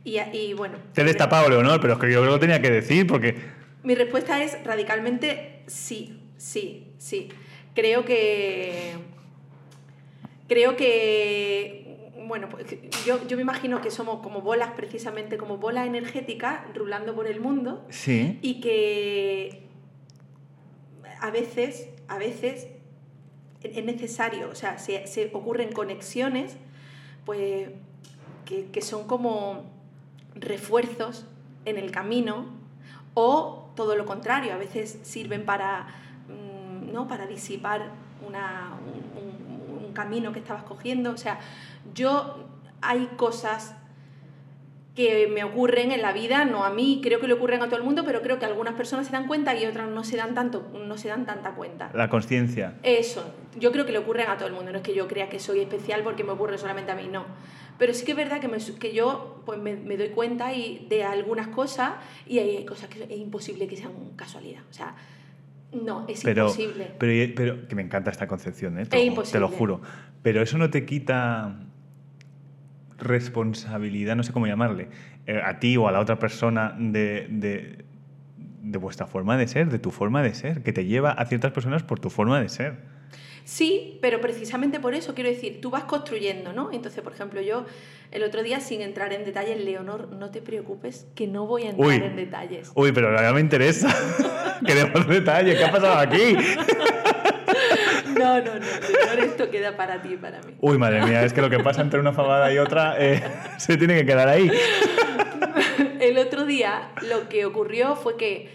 Y, y bueno. Te he destapado, Leonor, pero es que yo lo tenía que decir porque... Mi respuesta es radicalmente sí, sí, sí. Creo que. Creo que. Bueno, pues, yo, yo me imagino que somos como bolas, precisamente como bolas energéticas, rulando por el mundo Sí. y que a veces, a veces es necesario, o sea, se, se ocurren conexiones, pues, que, que son como refuerzos en el camino, o todo lo contrario, a veces sirven para, mm, ¿no? para disipar una- un, un- un camino que estabas cogiendo. O sea, yo hay cosas que me ocurren en la vida, no a mí, creo que le ocurren a todo el mundo, pero creo que algunas personas se dan cuenta y otras no se dan tanto, no se dan tanta cuenta. La conciencia. Eso, yo creo que le ocurren a todo el mundo, no es que yo crea que soy especial porque me ocurre solamente a mí, no. Pero sí que es verdad que, me- que yo pues, me, me doy cuenta y, de algunas cosas y hay cosas que es imposible que sean casualidad. O sea, no, es Pero, imposible. pero, pero que me encanta esta concepción, ¿eh? te, Es imposible. te lo juro. Pero eso no te quita responsabilidad, no sé cómo llamarle, eh, a ti o a la otra persona de, de, de vuestra forma de ser, de tu forma de ser, que te lleva a ciertas personas por tu forma de ser. Sí, pero precisamente por eso quiero decir, tú vas construyendo, ¿no? Entonces, por ejemplo, yo el otro día, sin entrar en detalles, Leonor, no te preocupes, que no voy a entrar Uy. en detalles. Uy, pero ahora me interesa. Queremos detalles. ¿Qué ha pasado aquí? No, no, no, Leonor, esto queda para ti y para mí. Uy, madre mía, es que lo que pasa entre una fabada y otra eh, se tiene que quedar ahí. El otro día lo que ocurrió fue que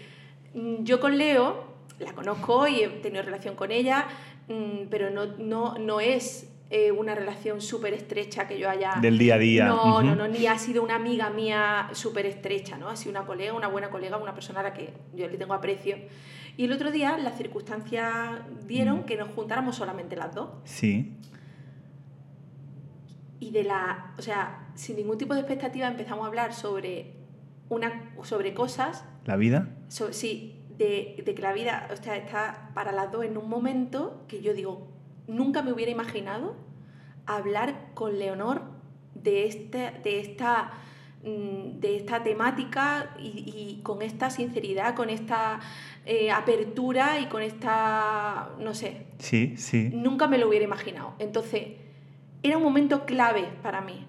mm, yo con Leo, la conozco y he tenido relación con ella, mm, pero no, no, no es eh, una relación súper estrecha que yo haya... Del día a día. No, Ujú. no, no, ni ha sido una amiga mía súper estrecha, ¿no? Ha sido una colega, una buena colega, una persona a la que yo le tengo aprecio. Y el otro día las circunstancias dieron Mm. que nos juntáramos solamente las dos. Sí. y de la, o sea, sin ningún tipo de expectativa empezamos a hablar sobre una sobre cosas, ¿La vida? so- sí, de, de que la vida, o sea, está para las dos en un momento que yo digo, nunca me hubiera imaginado hablar con Leonor de este, de esta de esta temática y, y con esta sinceridad, con esta eh, apertura y con esta, no sé, Sí, sí. Nunca me lo hubiera imaginado. Entonces, era un momento clave para mí.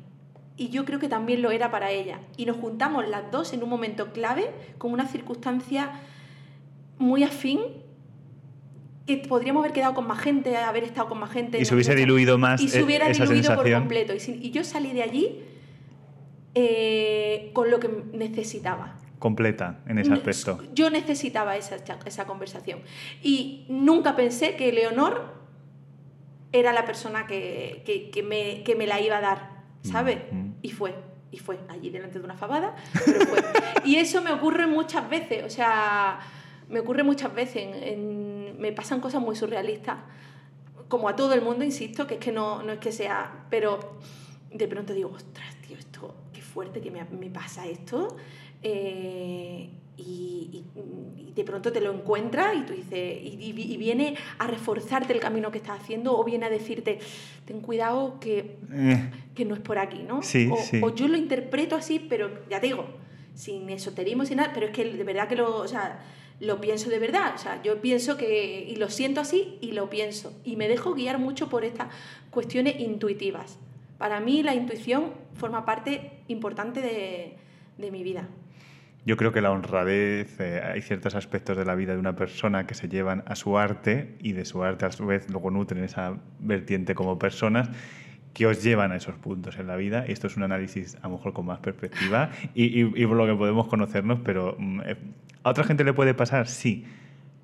Y yo creo que también lo era para ella. Y nos juntamos las dos en un momento clave, con una circunstancia muy afín, que podríamos haber quedado con más gente, haber estado con más gente. Y se hubiese diluido más Y se eh, hubiera esa diluido por completo. Y, sin- y yo salí de allí eh, con lo que necesitaba. Completa en ese aspecto. Yo necesitaba esa, esa conversación. Y nunca pensé que Leonor era la persona que, que- que me, que me la iba a dar, ¿sabes? Mm. Y fue, y fue allí delante de una fabada, pero fue. y eso me ocurre muchas veces, o sea, me ocurre muchas veces, en- en- me pasan cosas muy surrealistas, como a todo el mundo, insisto, que es que no, no es que sea, pero de pronto digo, ostras, tío, esto, fuerte que me, me pasa esto. eh, y, y- y de pronto te lo encuentras y tú dices, y, viene a reforzarte el camino que estás haciendo o viene a decirte, ten cuidado que, Eh, que no es por aquí, ¿no? Sí, o, sí. o yo lo interpreto así, pero ya te digo, sin esoterismo, sin nada, pero es que de verdad que lo, o sea, lo pienso de verdad, o sea, yo pienso que, y lo siento así y lo pienso, y me dejo guiar mucho por estas cuestiones intuitivas. Para mí la intuición forma parte importante de, de mi vida. Yo creo que la honradez, eh, hay ciertos aspectos de la vida de una persona que se llevan a su arte y de su arte a su vez luego nutren esa vertiente como personas que os llevan a esos puntos en la vida. Y esto es un análisis a lo mejor con más perspectiva y, y- y por lo que podemos conocernos, pero mm, eh, a otra gente le puede pasar, sí,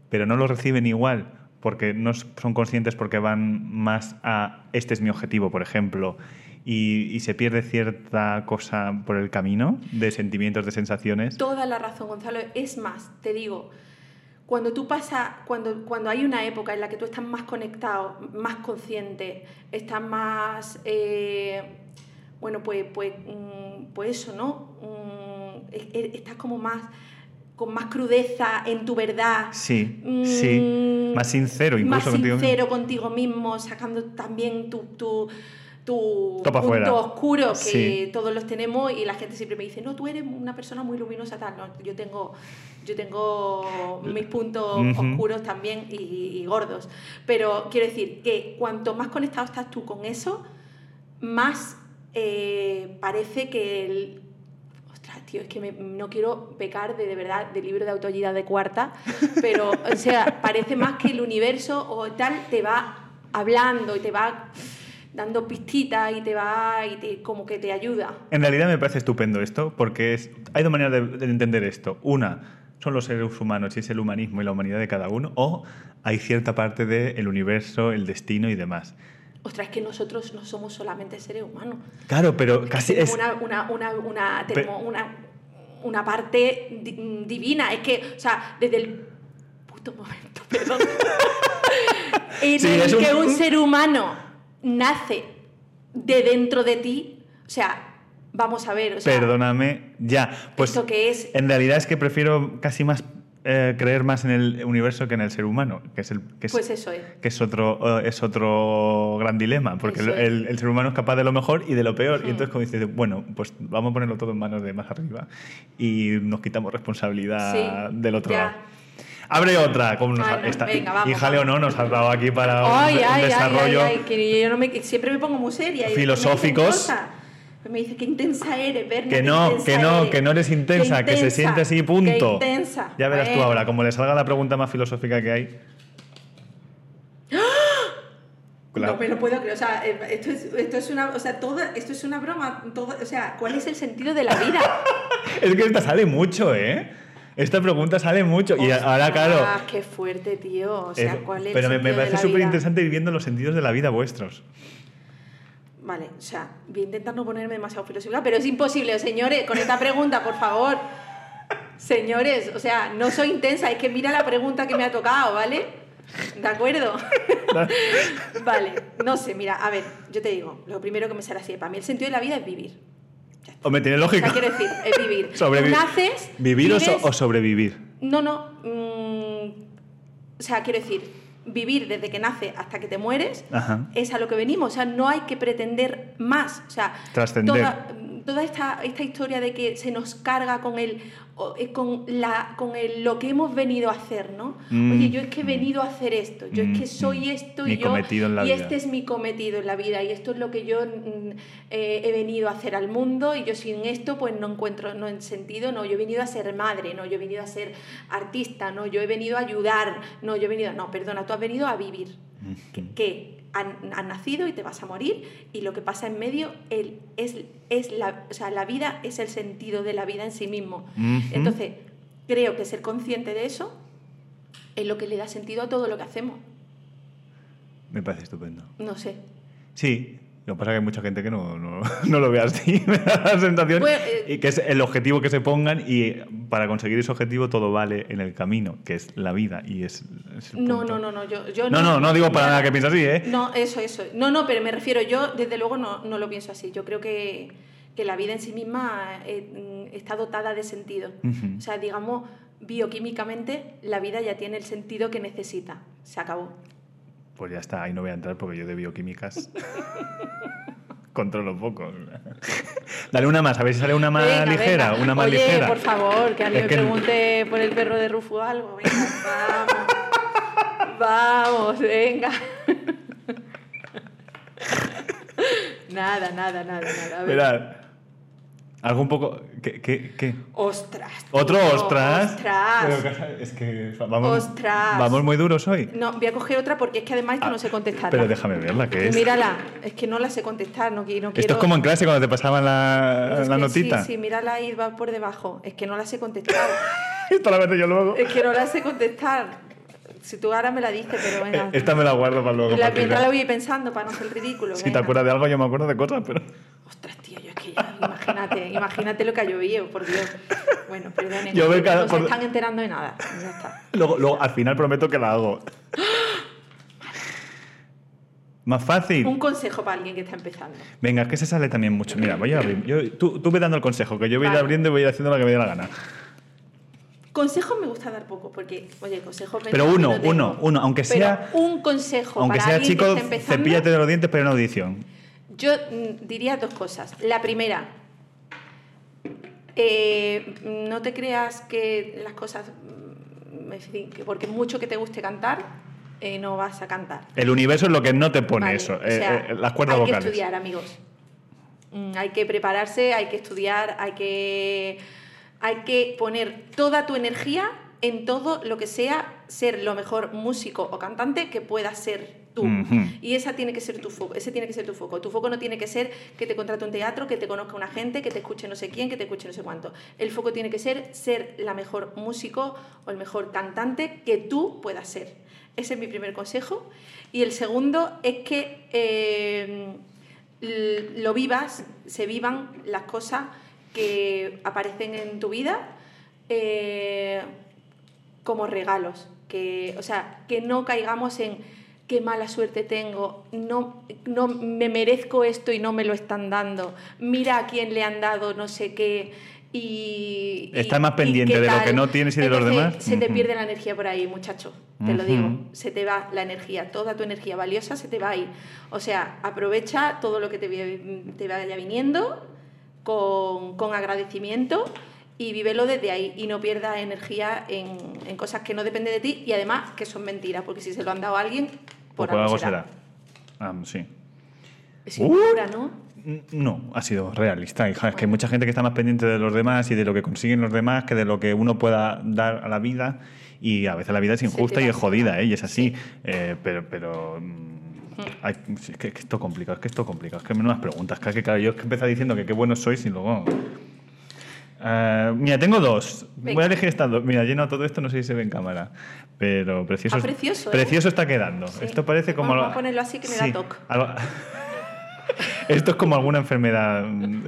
pero no lo reciben igual porque no son conscientes porque van más a este es mi objetivo, por ejemplo, y, y se pierde cierta cosa por el camino de sentimientos, de sensaciones. Toda la razón, Gonzalo. Es más, te digo, cuando tú pasas, cuando, cuando hay una época en la que tú estás más conectado, más consciente, estás más, eh, bueno, pues, pues, mm, pues eso, ¿no? Mm, estás como más con más crudeza en tu verdad. Sí, Mm, sí. Más sincero incluso más contigo mismo. sincero contigo mismo, sacando también tu, tu, tu Todo pa' punto fuera. oscuro, que Sí. todos los tenemos, y la gente siempre me dice, no, tú eres una persona muy luminosa, tal. No, yo tengo, yo tengo mis puntos oscuros también y, y gordos. Pero quiero decir que cuanto más conectado estás tú con eso, más eh, parece que el... Ostras, tío, es que me- no quiero pecar de, de verdad de libro de autoayuda de cuarta, pero, o sea, parece más que el universo o tal te va hablando y te va dando pistitas y te va y te, como que te ayuda. En realidad me parece estupendo esto, porque es, hay dos maneras de, de entender esto. Una, son los seres humanos y es el humanismo y la humanidad de cada uno, o hay cierta parte del universo, el destino y demás. Ostras, es que nosotros no somos solamente seres humanos. Claro, pero Es casi es... una, una, una, una, tenemos una, una parte di- divina. Es que, o sea, desde el puto momento, perdón, en Sí, el es que un un- ser humano nace de dentro de ti, o sea, vamos a ver, o sea, Perdóname, ya. Pues esto que es en realidad es que prefiero casi más eh, creer más en el universo que en el ser humano, que es el que es, Pues eso es. que es otro eh, es otro gran dilema, porque el, ser humano es capaz de lo mejor y de lo peor. Y entonces como dices, bueno, pues vamos a ponerlo todo en manos de más arriba y nos quitamos responsabilidad Sí, del otro ya. lado. Abre otra, como nos Ah, esta, venga, vamos, híjale o no, nos has dado aquí para un, Ay, un ay, ay, desarrollo. que yo no me, que siempre me pongo muy seria. y Filosóficos. Pues me dice que intensa eres, Berna, Que no, intensa que no, eres. que no eres intensa, que se intensa, siente así, punto. Que intensa. Ya verás tú ahora, como le salga la pregunta más filosófica que hay. Claro. No me lo puedo creer. O sea, eh, esto es, esto es una, o sea, toda, esto es una broma. Todo, o sea, ¿cuál es el sentido de la vida? Es que esta sale mucho, ¿eh? Esta pregunta sale mucho. Y ahora, claro. Ah, qué fuerte, tío. O sea, es- ¿cuál es pero me, me parece súper interesante viviendo los sentidos de la vida vuestros. Vale, o sea, voy a intentar no ponerme demasiado filosófica, pero es imposible, señores, con esta pregunta, por favor. Señores, o sea, no soy intensa, es que mira la pregunta que me ha tocado, ¿vale? ¿De acuerdo? vale, no sé, mira, a ver, yo te digo, lo primero que me sale así, para mí el sentido de la vida es vivir. Hombre, tiene O lógica. sea, quiero decir, es vivir. Naces, ¿Vivir o, so- o sobrevivir? No, no. mm, o sea, quiero decir, vivir desde que nace hasta que te mueres Ajá. es a lo que venimos. O sea, no hay que pretender más. O sea, Trascender. toda, toda esta, esta historia de que se nos carga con el o, con la con el, lo que hemos venido a hacer, ¿no? Mm. Oye, yo es que he venido a hacer esto, yo es Mm, que soy mm. esto Mi y yo cometido en la y vida. este es mi cometido en la vida y esto es lo que yo mm, eh, he venido a hacer al mundo y yo sin esto pues no encuentro no en sentido, no, yo he venido a ser madre, no, yo he venido a ser artista, no, yo he venido a ayudar, no, yo he venido, no, perdona, tú has venido a vivir, que, han- has nacido y te vas a morir y lo que pasa en medio el, es, es la, o sea, la vida es el sentido de la vida en sí mismo. Entonces, creo que ser consciente de eso es lo que le da sentido a todo lo que hacemos. Me parece estupendo. No sé. Sí, lo que pasa es que hay mucha gente que no, no, no lo ve así, me da la sensación. Pues, eh, y que es el objetivo que se pongan y para conseguir ese objetivo todo vale en el camino, que es la vida y es, No, no, no, no, yo, yo No, no, no digo para nada que piense así, ¿eh? No, eso, eso. No, no, pero me refiero, yo desde luego no, no lo pienso así. Yo creo que, que la vida en sí misma eh, mm, está dotada de sentido. O sea, digamos, bioquímicamente la vida ya tiene el sentido que necesita. Se acabó. Pues ya está, ahí no voy a entrar porque yo de bioquímicas controlo poco. Dale una más, a ver si sale una más Venga, ligera, venga. una más Oye, ligera. por favor, que alguien me que- pregunte por el perro de Rufo o algo. Venga, vamos. vamos, venga. nada, nada, nada, nada. A ver. Algo un poco... ¿Qué? qué, qué? Ostras. ¿Otro tío, ostras? Ostras. Pero es que vamos, Ostras. vamos muy duros hoy. No, voy a coger otra porque es que además que no sé contestarla. Ah, Pero déjame verla, ¿qué es? Mírala, es que no la sé contestar, no, no quiero... Esto es como en clase cuando te pasaban la, la notita. Sí, sí, mírala y va por debajo. Es que no la sé contestar. Esto la meto yo luego. es que no la sé contestar. Si tú ahora me la dices, pero venga. Eh, Esta me la guardo para luego. la, para la voy a ir pensando para no ser ridículo. Si te venga. acuerdas de algo, yo me acuerdo de cosas, pero... Ostras, tío, yo es que ya, imagínate, imagínate lo que ha llovido, por Dios. Bueno, perdonen, Yo no, veo cada- no se por- están enterando de nada. Ya está. Luego, luego, al final prometo que la hago. Más fácil. Un consejo para alguien que está empezando. Venga, es que se sale también mucho. Mira, voy a abrir. Yo, tú, tú ve dando el consejo, que yo voy a ir Vale. abriendo y voy a ir haciendo lo que me dé la gana. Consejos me gusta dar poco, porque, oye, consejos... Pero venga, uno, no uno, uno, aunque Pero sea- un consejo Aunque para sea chico, que está empezando, cepíllate de los dientes, pero en audición. Yo mm, diría dos cosas. La primera, eh, no te creas que las cosas, mm, en fin, que porque mucho que te guste cantar, eh, no vas a cantar. El universo es lo que no te pone Vale, eso, o eh, sea, eh, las cuerdas hay vocales. que estudiar, amigos. Mm, Hay que prepararse, hay que estudiar, hay que, hay que poner toda tu energía en todo lo que sea ser lo mejor músico o cantante que puedas ser tú. Y esa tiene que ser tu foco, ese tiene que ser tu foco. Tu foco no tiene que ser que te contrate un teatro, que te conozca una gente, que te escuche no sé quién, que te escuche no sé cuánto. El foco tiene que ser ser la mejor músico o el mejor cantante que tú puedas ser. Ese es mi primer consejo. Y el segundo es que eh, lo vivas, se vivan las cosas que aparecen en tu vida eh, como regalos. Que, o sea, que no caigamos en qué mala suerte tengo, no, no me merezco esto y no me lo están dando, mira a quién le han dado no sé qué. Y, y- Estás más y pendiente qué de lo que no tienes y de los demás. Se te pierde la energía por ahí, muchacho. Te lo digo. Se te va la energía, toda tu energía valiosa se te va ahí. O sea, aprovecha todo lo que te, te vaya viniendo con, con agradecimiento y vívelo desde ahí y no pierdas energía en, en cosas que no dependen de ti y además que son mentiras, porque si se lo han dado a alguien, por, Por algo será. será. Ah, sí. Es Uh. ¿no? No, ha sido realista, hija. Es que hay mucha gente que está más pendiente de los demás y de lo que consiguen los demás que de lo que uno pueda dar a la vida. Y a veces la vida es injusta y es jodida. ¿eh? Y es así. Eh, pero, pero mm, hay- sí, es que, que esto es complicado, es que esto es complicado. Es que menudas preguntas. Que, que, claro, yo es que empecé diciendo que qué buenos sois y luego... Eh, mira, tengo dos. Voy Venga. a elegir estas dos. Mira, lleno todo esto, no sé si se ve en cámara. Pero precioso, Ah, precioso, ¿eh? precioso está quedando. Sí. Esto parece como... Vamos a ponerlo así que me da toc. algo- Esto es como alguna enfermedad,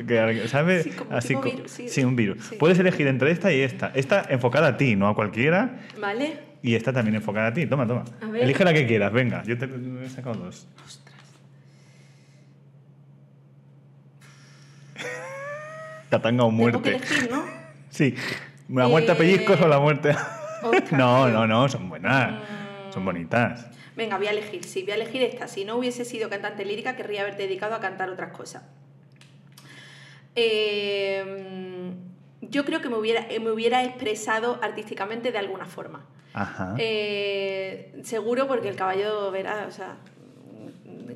que, ¿sabes? Sí, como Así tipo co- virus, sí. un virus. Puedes elegir entre esta y esta. Esta enfocada a ti, no a cualquiera. ¿Vale? Y esta también enfocada a ti. Toma, toma. A. Elige la que quieras, venga. Yo te he sacado dos. Tatanga o Tengo que muerte. elegir, ¿no? Sí. ¿La muerte a Eh, pellizcos o la muerte ostras, No, no, no, son buenas. Mm. Son bonitas. Venga, voy a elegir, sí, voy a elegir esta. Si no hubiese sido cantante lírica, querría haberte dedicado a cantar otras cosas. Eh, yo creo que me hubiera, eh, me hubiera expresado artísticamente de alguna forma. Ajá. Eh, seguro porque el caballo verá, o sea,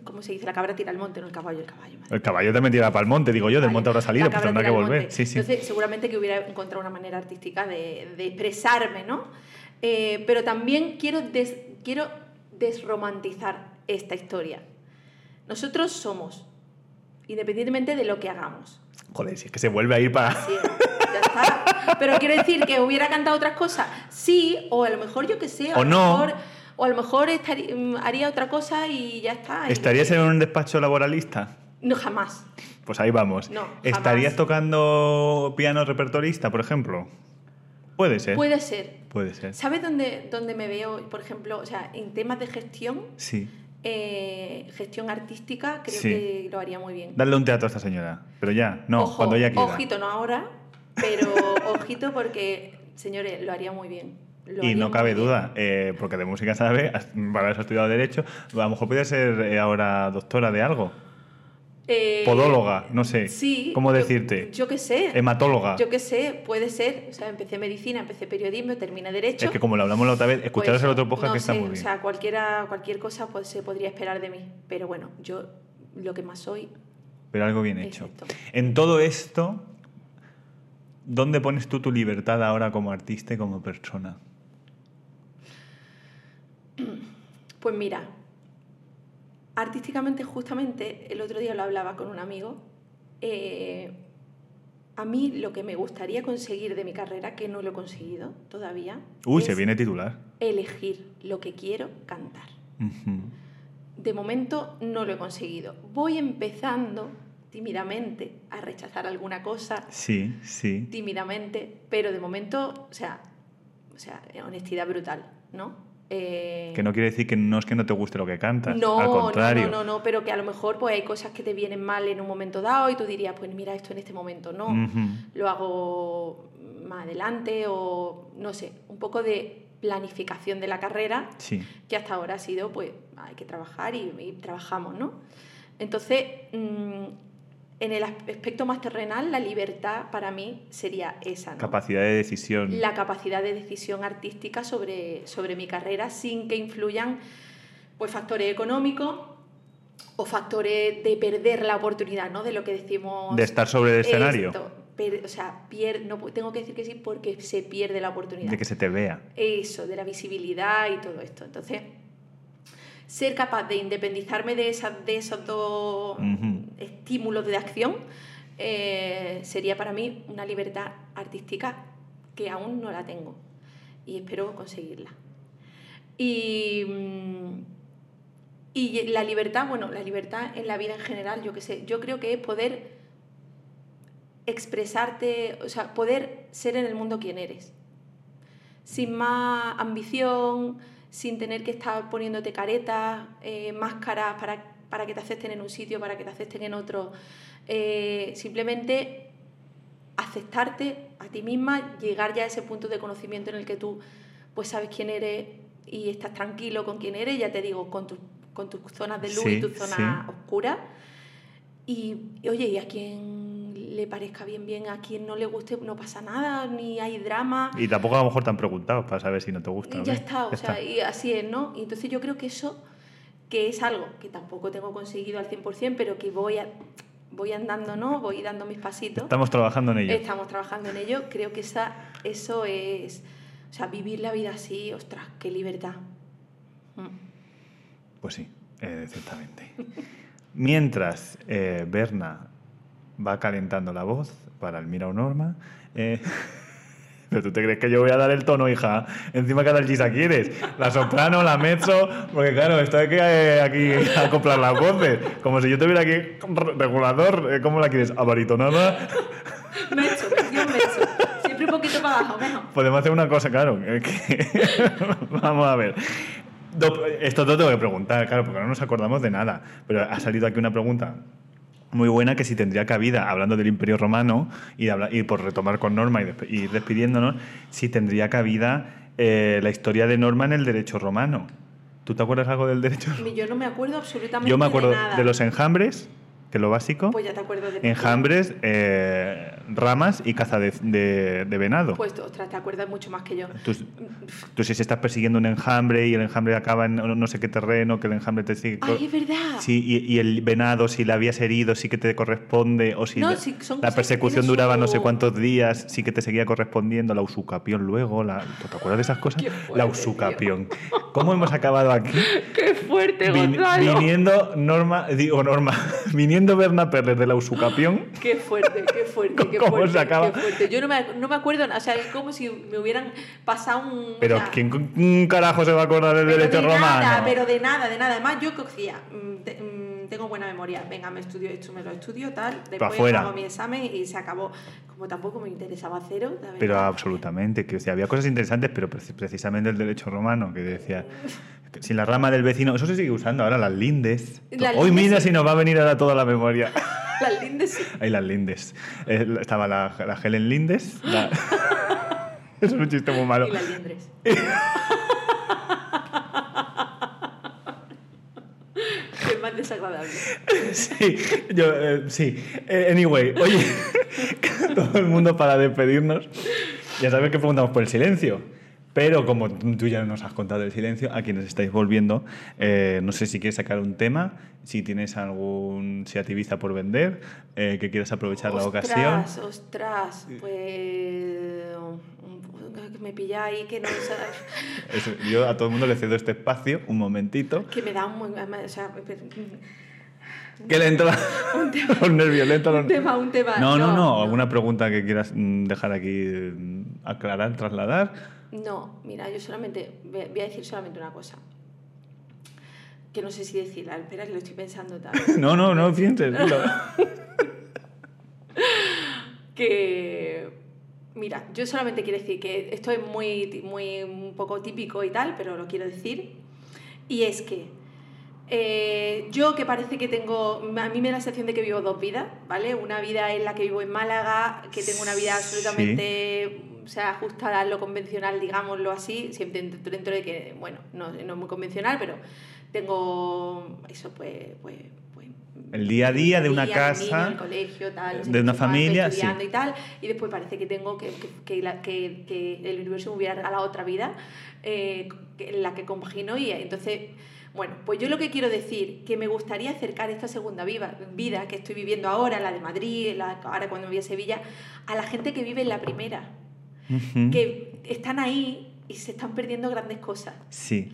¿cómo se dice? La cabra tira al monte, no el caballo, el caballo. madre. El caballo también tira para el monte, digo yo, del Vale, monte habrá salido, pues tendrá que volver. Sí, sí. Entonces, seguramente que hubiera encontrado una manera artística de, de expresarme, ¿no? Eh, pero también quiero, des- quiero desromantizar esta historia. Nosotros somos, independientemente de lo que hagamos. Joder, si es que se vuelve a ir para. Está. Pero quiero decir que hubiera cantado otras cosas. Sí, o a lo mejor yo que sé, a O lo no. mejor, o a lo mejor estarí- mm, haría otra cosa y ya está. ¿Estarías en un despacho laboralista? No, jamás. Pues ahí vamos. No, ¿Estarías tocando piano repertorista, por ejemplo? Puede ser. Puede ser. Puede ser. ¿Sabes dónde, dónde me veo, por ejemplo, o sea, en temas de gestión, Sí. eh, gestión artística, creo Sí. que lo haría muy bien. Darle un teatro a esta señora. Pero ya, no, Ojo, cuando ella quiera. Ojito, no ahora, pero ojito porque, señores, lo haría muy bien. Lo Y no cabe duda, eh, porque de música sabe, para eso ha estudiado Derecho, a lo mejor podría ser eh, ahora doctora de algo. Eh, Podóloga, no sé. Sí. ¿Cómo yo- decirte? Yo qué sé. Hematóloga. Yo qué sé, puede ser. O sea, empecé medicina, empecé periodismo, terminé derecho. Es que como lo hablamos la otra vez, escucharos Pues, el otro podcast no que está muy bien. O sea, cualquiera, cualquier cosa pues, se podría esperar de mí. Pero bueno, yo lo que más soy Pero algo bien hecho. esto. En todo esto, ¿dónde pones tú tu libertad ahora como artista y como persona? Pues mira, artísticamente, justamente, el otro día lo hablaba con un amigo. eh, a mí lo que me gustaría conseguir de mi carrera, que no lo he conseguido todavía, Uy, es se viene titular. elegir lo que quiero cantar. De momento no lo he conseguido. Voy empezando tímidamente a rechazar alguna cosa, Sí, sí. tímidamente, pero de momento, o sea, o sea, honestidad brutal, ¿no? Eh, Que no quiere decir que no es que no te guste lo que cantas. no, al contrario. no, no, no, no, pero que a lo mejor pues hay cosas que te vienen mal en un momento dado y tú dirías, pues mira, esto en este momento no, lo hago más adelante o no sé, un poco de planificación de la carrera Sí. que hasta ahora ha sido, pues hay que trabajar y, y trabajamos, ¿no? Entonces, mm, en el aspecto más terrenal, la libertad para mí sería esa, ¿no? Capacidad de decisión. la capacidad de decisión artística sobre, sobre mi carrera sin que influyan pues, factores económicos o factores de perder la oportunidad, ¿no? De lo que decimos... De estar sobre el escenario. Esto, per- o sea, pier- no, tengo que decir que sí porque se pierde la oportunidad. De que se te vea. Eso, de la visibilidad y todo esto. Entonces, ser capaz de independizarme de, esas, de esos dos estímulos de acción eh, sería para mí una libertad artística que aún no la tengo y espero conseguirla. Y, mm, y la libertad, bueno, la libertad en la vida en general, yo qué sé, yo creo que es poder expresarte, o sea, poder ser en el mundo quien eres sin más ambición, sin tener que estar poniéndote caretas, eh, máscaras para, para que te acepten en un sitio, para que te acepten en otro. Eh, simplemente aceptarte a ti misma, llegar ya a ese punto de conocimiento en el que tú pues sabes quién eres y estás tranquilo con quién eres, ya te digo, con, tus con tus zonas de luz Sí, y tus zonas sí. oscuras. Y, y, oye, y a quien le parezca bien, bien, a quien no le guste, no pasa nada, ni hay drama. Y tampoco a lo mejor te han preguntado para saber si no te gusta. Y ya está, o Ya sea, está. y así es, ¿no? Y entonces yo creo que eso, que es algo que tampoco tengo conseguido al 100%, pero que voy, a, voy andando, ¿no? Voy dando mis pasitos. Estamos trabajando en ello. Estamos trabajando en ello. Creo que esa, eso es, o sea, vivir la vida así, ostras, qué libertad. Mm. Pues sí, eh, ciertamente. Mientras eh, Berna va calentando la voz para el Mira o Norma. eh, Pero tú te crees que yo voy a dar el tono, hija. Encima cada gisa quieres. La soprano, la mezzo. Porque claro, esto hay que eh, aquí acoplar las voces. Como si yo tuviera aquí re- regulador. eh, ¿Cómo la quieres? ¿Abaritonada? Mecho, yo mecho. Siempre un poquito para abajo, mejor. Podemos hacer una cosa, claro. es que- Vamos a ver. Esto te tengo que preguntar, claro, porque no nos acordamos de nada. Pero ha salido aquí una pregunta muy buena que si tendría cabida, hablando del Imperio Romano, y, habla- y por retomar con Norma y, ir despidiéndonos, si tendría cabida eh, la historia de Norma en el derecho romano. ¿Tú te acuerdas algo del derecho romano? Yo no me acuerdo absolutamente Yo me acuerdo de nada. de los enjambres, que lo básico. Pues ya te acuerdas de enjambres, eh, ramas y caza de, de- de venado. Pues, ostras, te acuerdas mucho más que yo. Tú, tú si estás persiguiendo un enjambre y el enjambre acaba en no sé qué terreno, que el enjambre te sigue... Ay, es verdad. Sí, y, y el venado, si le habías herido, sí que te corresponde, o si No, la- la persecución duraba su- no sé cuántos días, sí que te seguía correspondiendo, la usucapión luego, la... ¿tú ¿te acuerdas de esas cosas? Fuerte, la usucapión. ¿Cómo hemos acabado aquí? ¡Qué fuerte, Vin- viniendo Norma, digo Norma, viniendo Berna Perles de la usucapión, Qué fuerte, qué fuerte, qué ¿Cómo fuerte. se acaba? qué fuerte. Yo no me, no me acuerdo, o sea, es como si me hubieran pasado un. pero sea, ¿quién con- carajo se va a acordar del pero derecho de romano? Nada, pero de nada, de nada. Además, yo cogía, mm, te- mm, tengo buena memoria. Venga, me estudio esto, me lo estudio, tal. Después hago mi examen y se acabó. Como tampoco me interesaba cero, la. Pero absolutamente, que o sea, había cosas interesantes, pero preci- precisamente el derecho romano, que decía, si la rama del vecino, eso se sigue usando ahora, las lindes. Hoy lindes mira sí. si nos va a venir ahora toda la memoria. Las lindes sí. Ahí las lindes. Eh, estaba la, la Helen Lindes. la- es un chiste muy malo. Y las liendres. Qué más desagradable. Sí, yo, eh, sí. Eh, anyway, oye, todo el mundo para despedirnos. Ya sabes que preguntamos por el silencio. Pero como tú ya nos has contado el silencio, a quienes estáis volviendo, eh, no sé si quieres sacar un tema, si tienes algún Seat por vender, eh, que quieras aprovechar la ocasión. Ostras, ostras, pues que me pilla ahí que no Eso, yo a todo el mundo le cedo este espacio, un momentito. que me da un o sea, Que le entra los nervios, le entra los- un tema, un tema. No, no, no, ¿Alguna pregunta que quieras mm, dejar aquí, mm, aclarar, trasladar? No, mira, yo solamente voy a decir solamente una cosa. Que no sé si decirla, espera que lo estoy pensando tal. No, no, no pienses. que Mira, yo solamente quiero decir que esto es muy, muy un poco típico y tal, pero lo quiero decir. Y es que eh, yo que parece que tengo, a mí me da la sensación de que vivo dos vidas, ¿vale? Una vida en la que vivo en Málaga, que tengo una vida absolutamente, o sea, ajustada a lo convencional, digámoslo así, siempre dentro, de que, bueno, no, no es muy convencional, pero tengo eso, pues, pues el día a día de una casa, el colegio, tal, de una familia, estudiando y tal, y después parece que tengo que, que, que, que el universo me hubiera regalado otra vida eh, en la que compagino y entonces bueno, pues yo lo que quiero decir, que me gustaría acercar esta segunda vida, vida que estoy viviendo ahora, la de Madrid, la, ahora cuando me voy a Sevilla, a la gente que vive en la primera, que están ahí y se están perdiendo grandes cosas. Sí.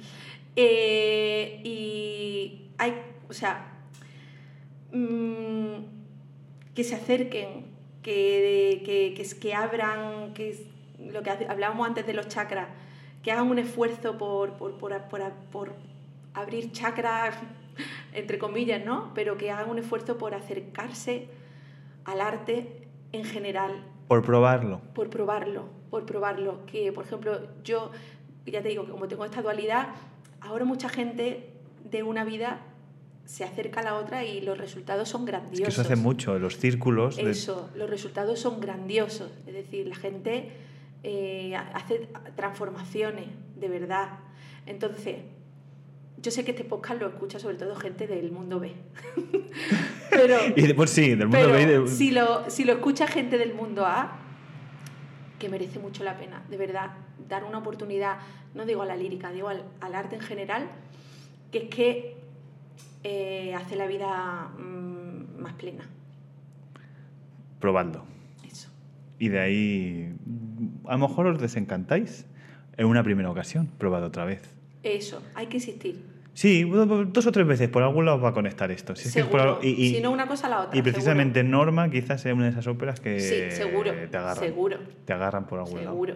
Eh, y hay, o sea, mm, que se acerquen, que, que, que, que abran, que lo que hablábamos antes de los chakras, que hagan un esfuerzo por, por, por, por abrir chakras, entre comillas, ¿no? Pero que hagan un esfuerzo por acercarse al arte en general. Por probarlo. Por probarlo, por probarlo. Que, por ejemplo, yo, ya te digo, que como tengo esta dualidad, ahora mucha gente de una vida se acerca a la otra y los resultados son grandiosos. Es que eso hace mucho, los círculos. Eso, los resultados son grandiosos. Es decir, la gente eh, hace transformaciones, de verdad. Entonces, yo sé que este podcast lo escucha sobre todo gente del mundo B. pero, y pues sí, del mundo B. Si, lo, si lo escucha gente del mundo A, que merece mucho la pena, de verdad, dar una oportunidad, no digo a la lírica, digo al, arte en general, que es que eh, hace la vida mm, más plena. Probando. Eso. Y de ahí, a lo mejor os desencantáis en una primera ocasión, probad otra vez. Eso, hay que insistir. Sí, dos o tres veces por algún lado va a conectar esto. Si, y, no una cosa a la otra. Y precisamente Norma quizás sea una de esas óperas que seguro, te agarran. Seguro. Te agarran por algún lado. Seguro.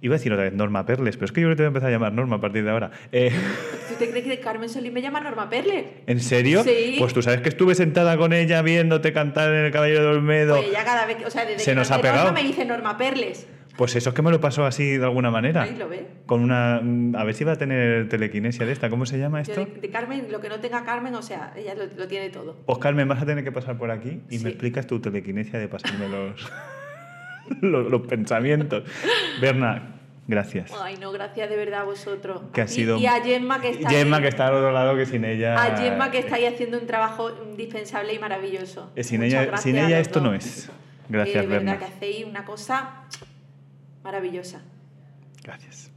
Iba a decir otra vez Norma Perles, pero es que yo creo que te voy a empezar a llamar Norma a partir de ahora. Eh... ¿Tú te crees que Carmen Solís me llama Norma Perles? ¿En serio? Sí. Pues tú sabes que estuve sentada con ella viéndote cantar en El Caballero de Olmedo. Pues ella cada vez, o sea, desde Se que nos ha pegado. Norma me dice Norma Perles. Pues eso es que me lo pasó así de alguna manera. Ahí lo ve. Con una. A ver si va a tener telequinesia de esta. ¿Cómo se llama esto? de, Carmen, lo que no tenga Carmen, o sea, ella lo, tiene todo. Pues Carmen, vas a tener que pasar por aquí y me explicas tu telequinesia de pasarme los, los, pensamientos. Berna, Gracias. Ay, no, gracias de verdad a vosotros. Que ha sido... y, a Gemma que está Gemma que está al otro lado, que sin ella... A Gemma que está ahí haciendo un trabajo indispensable y maravilloso. Eh, sin ella, sin ella esto no es. Gracias, que de verdad que hacéis una cosa maravillosa. Gracias.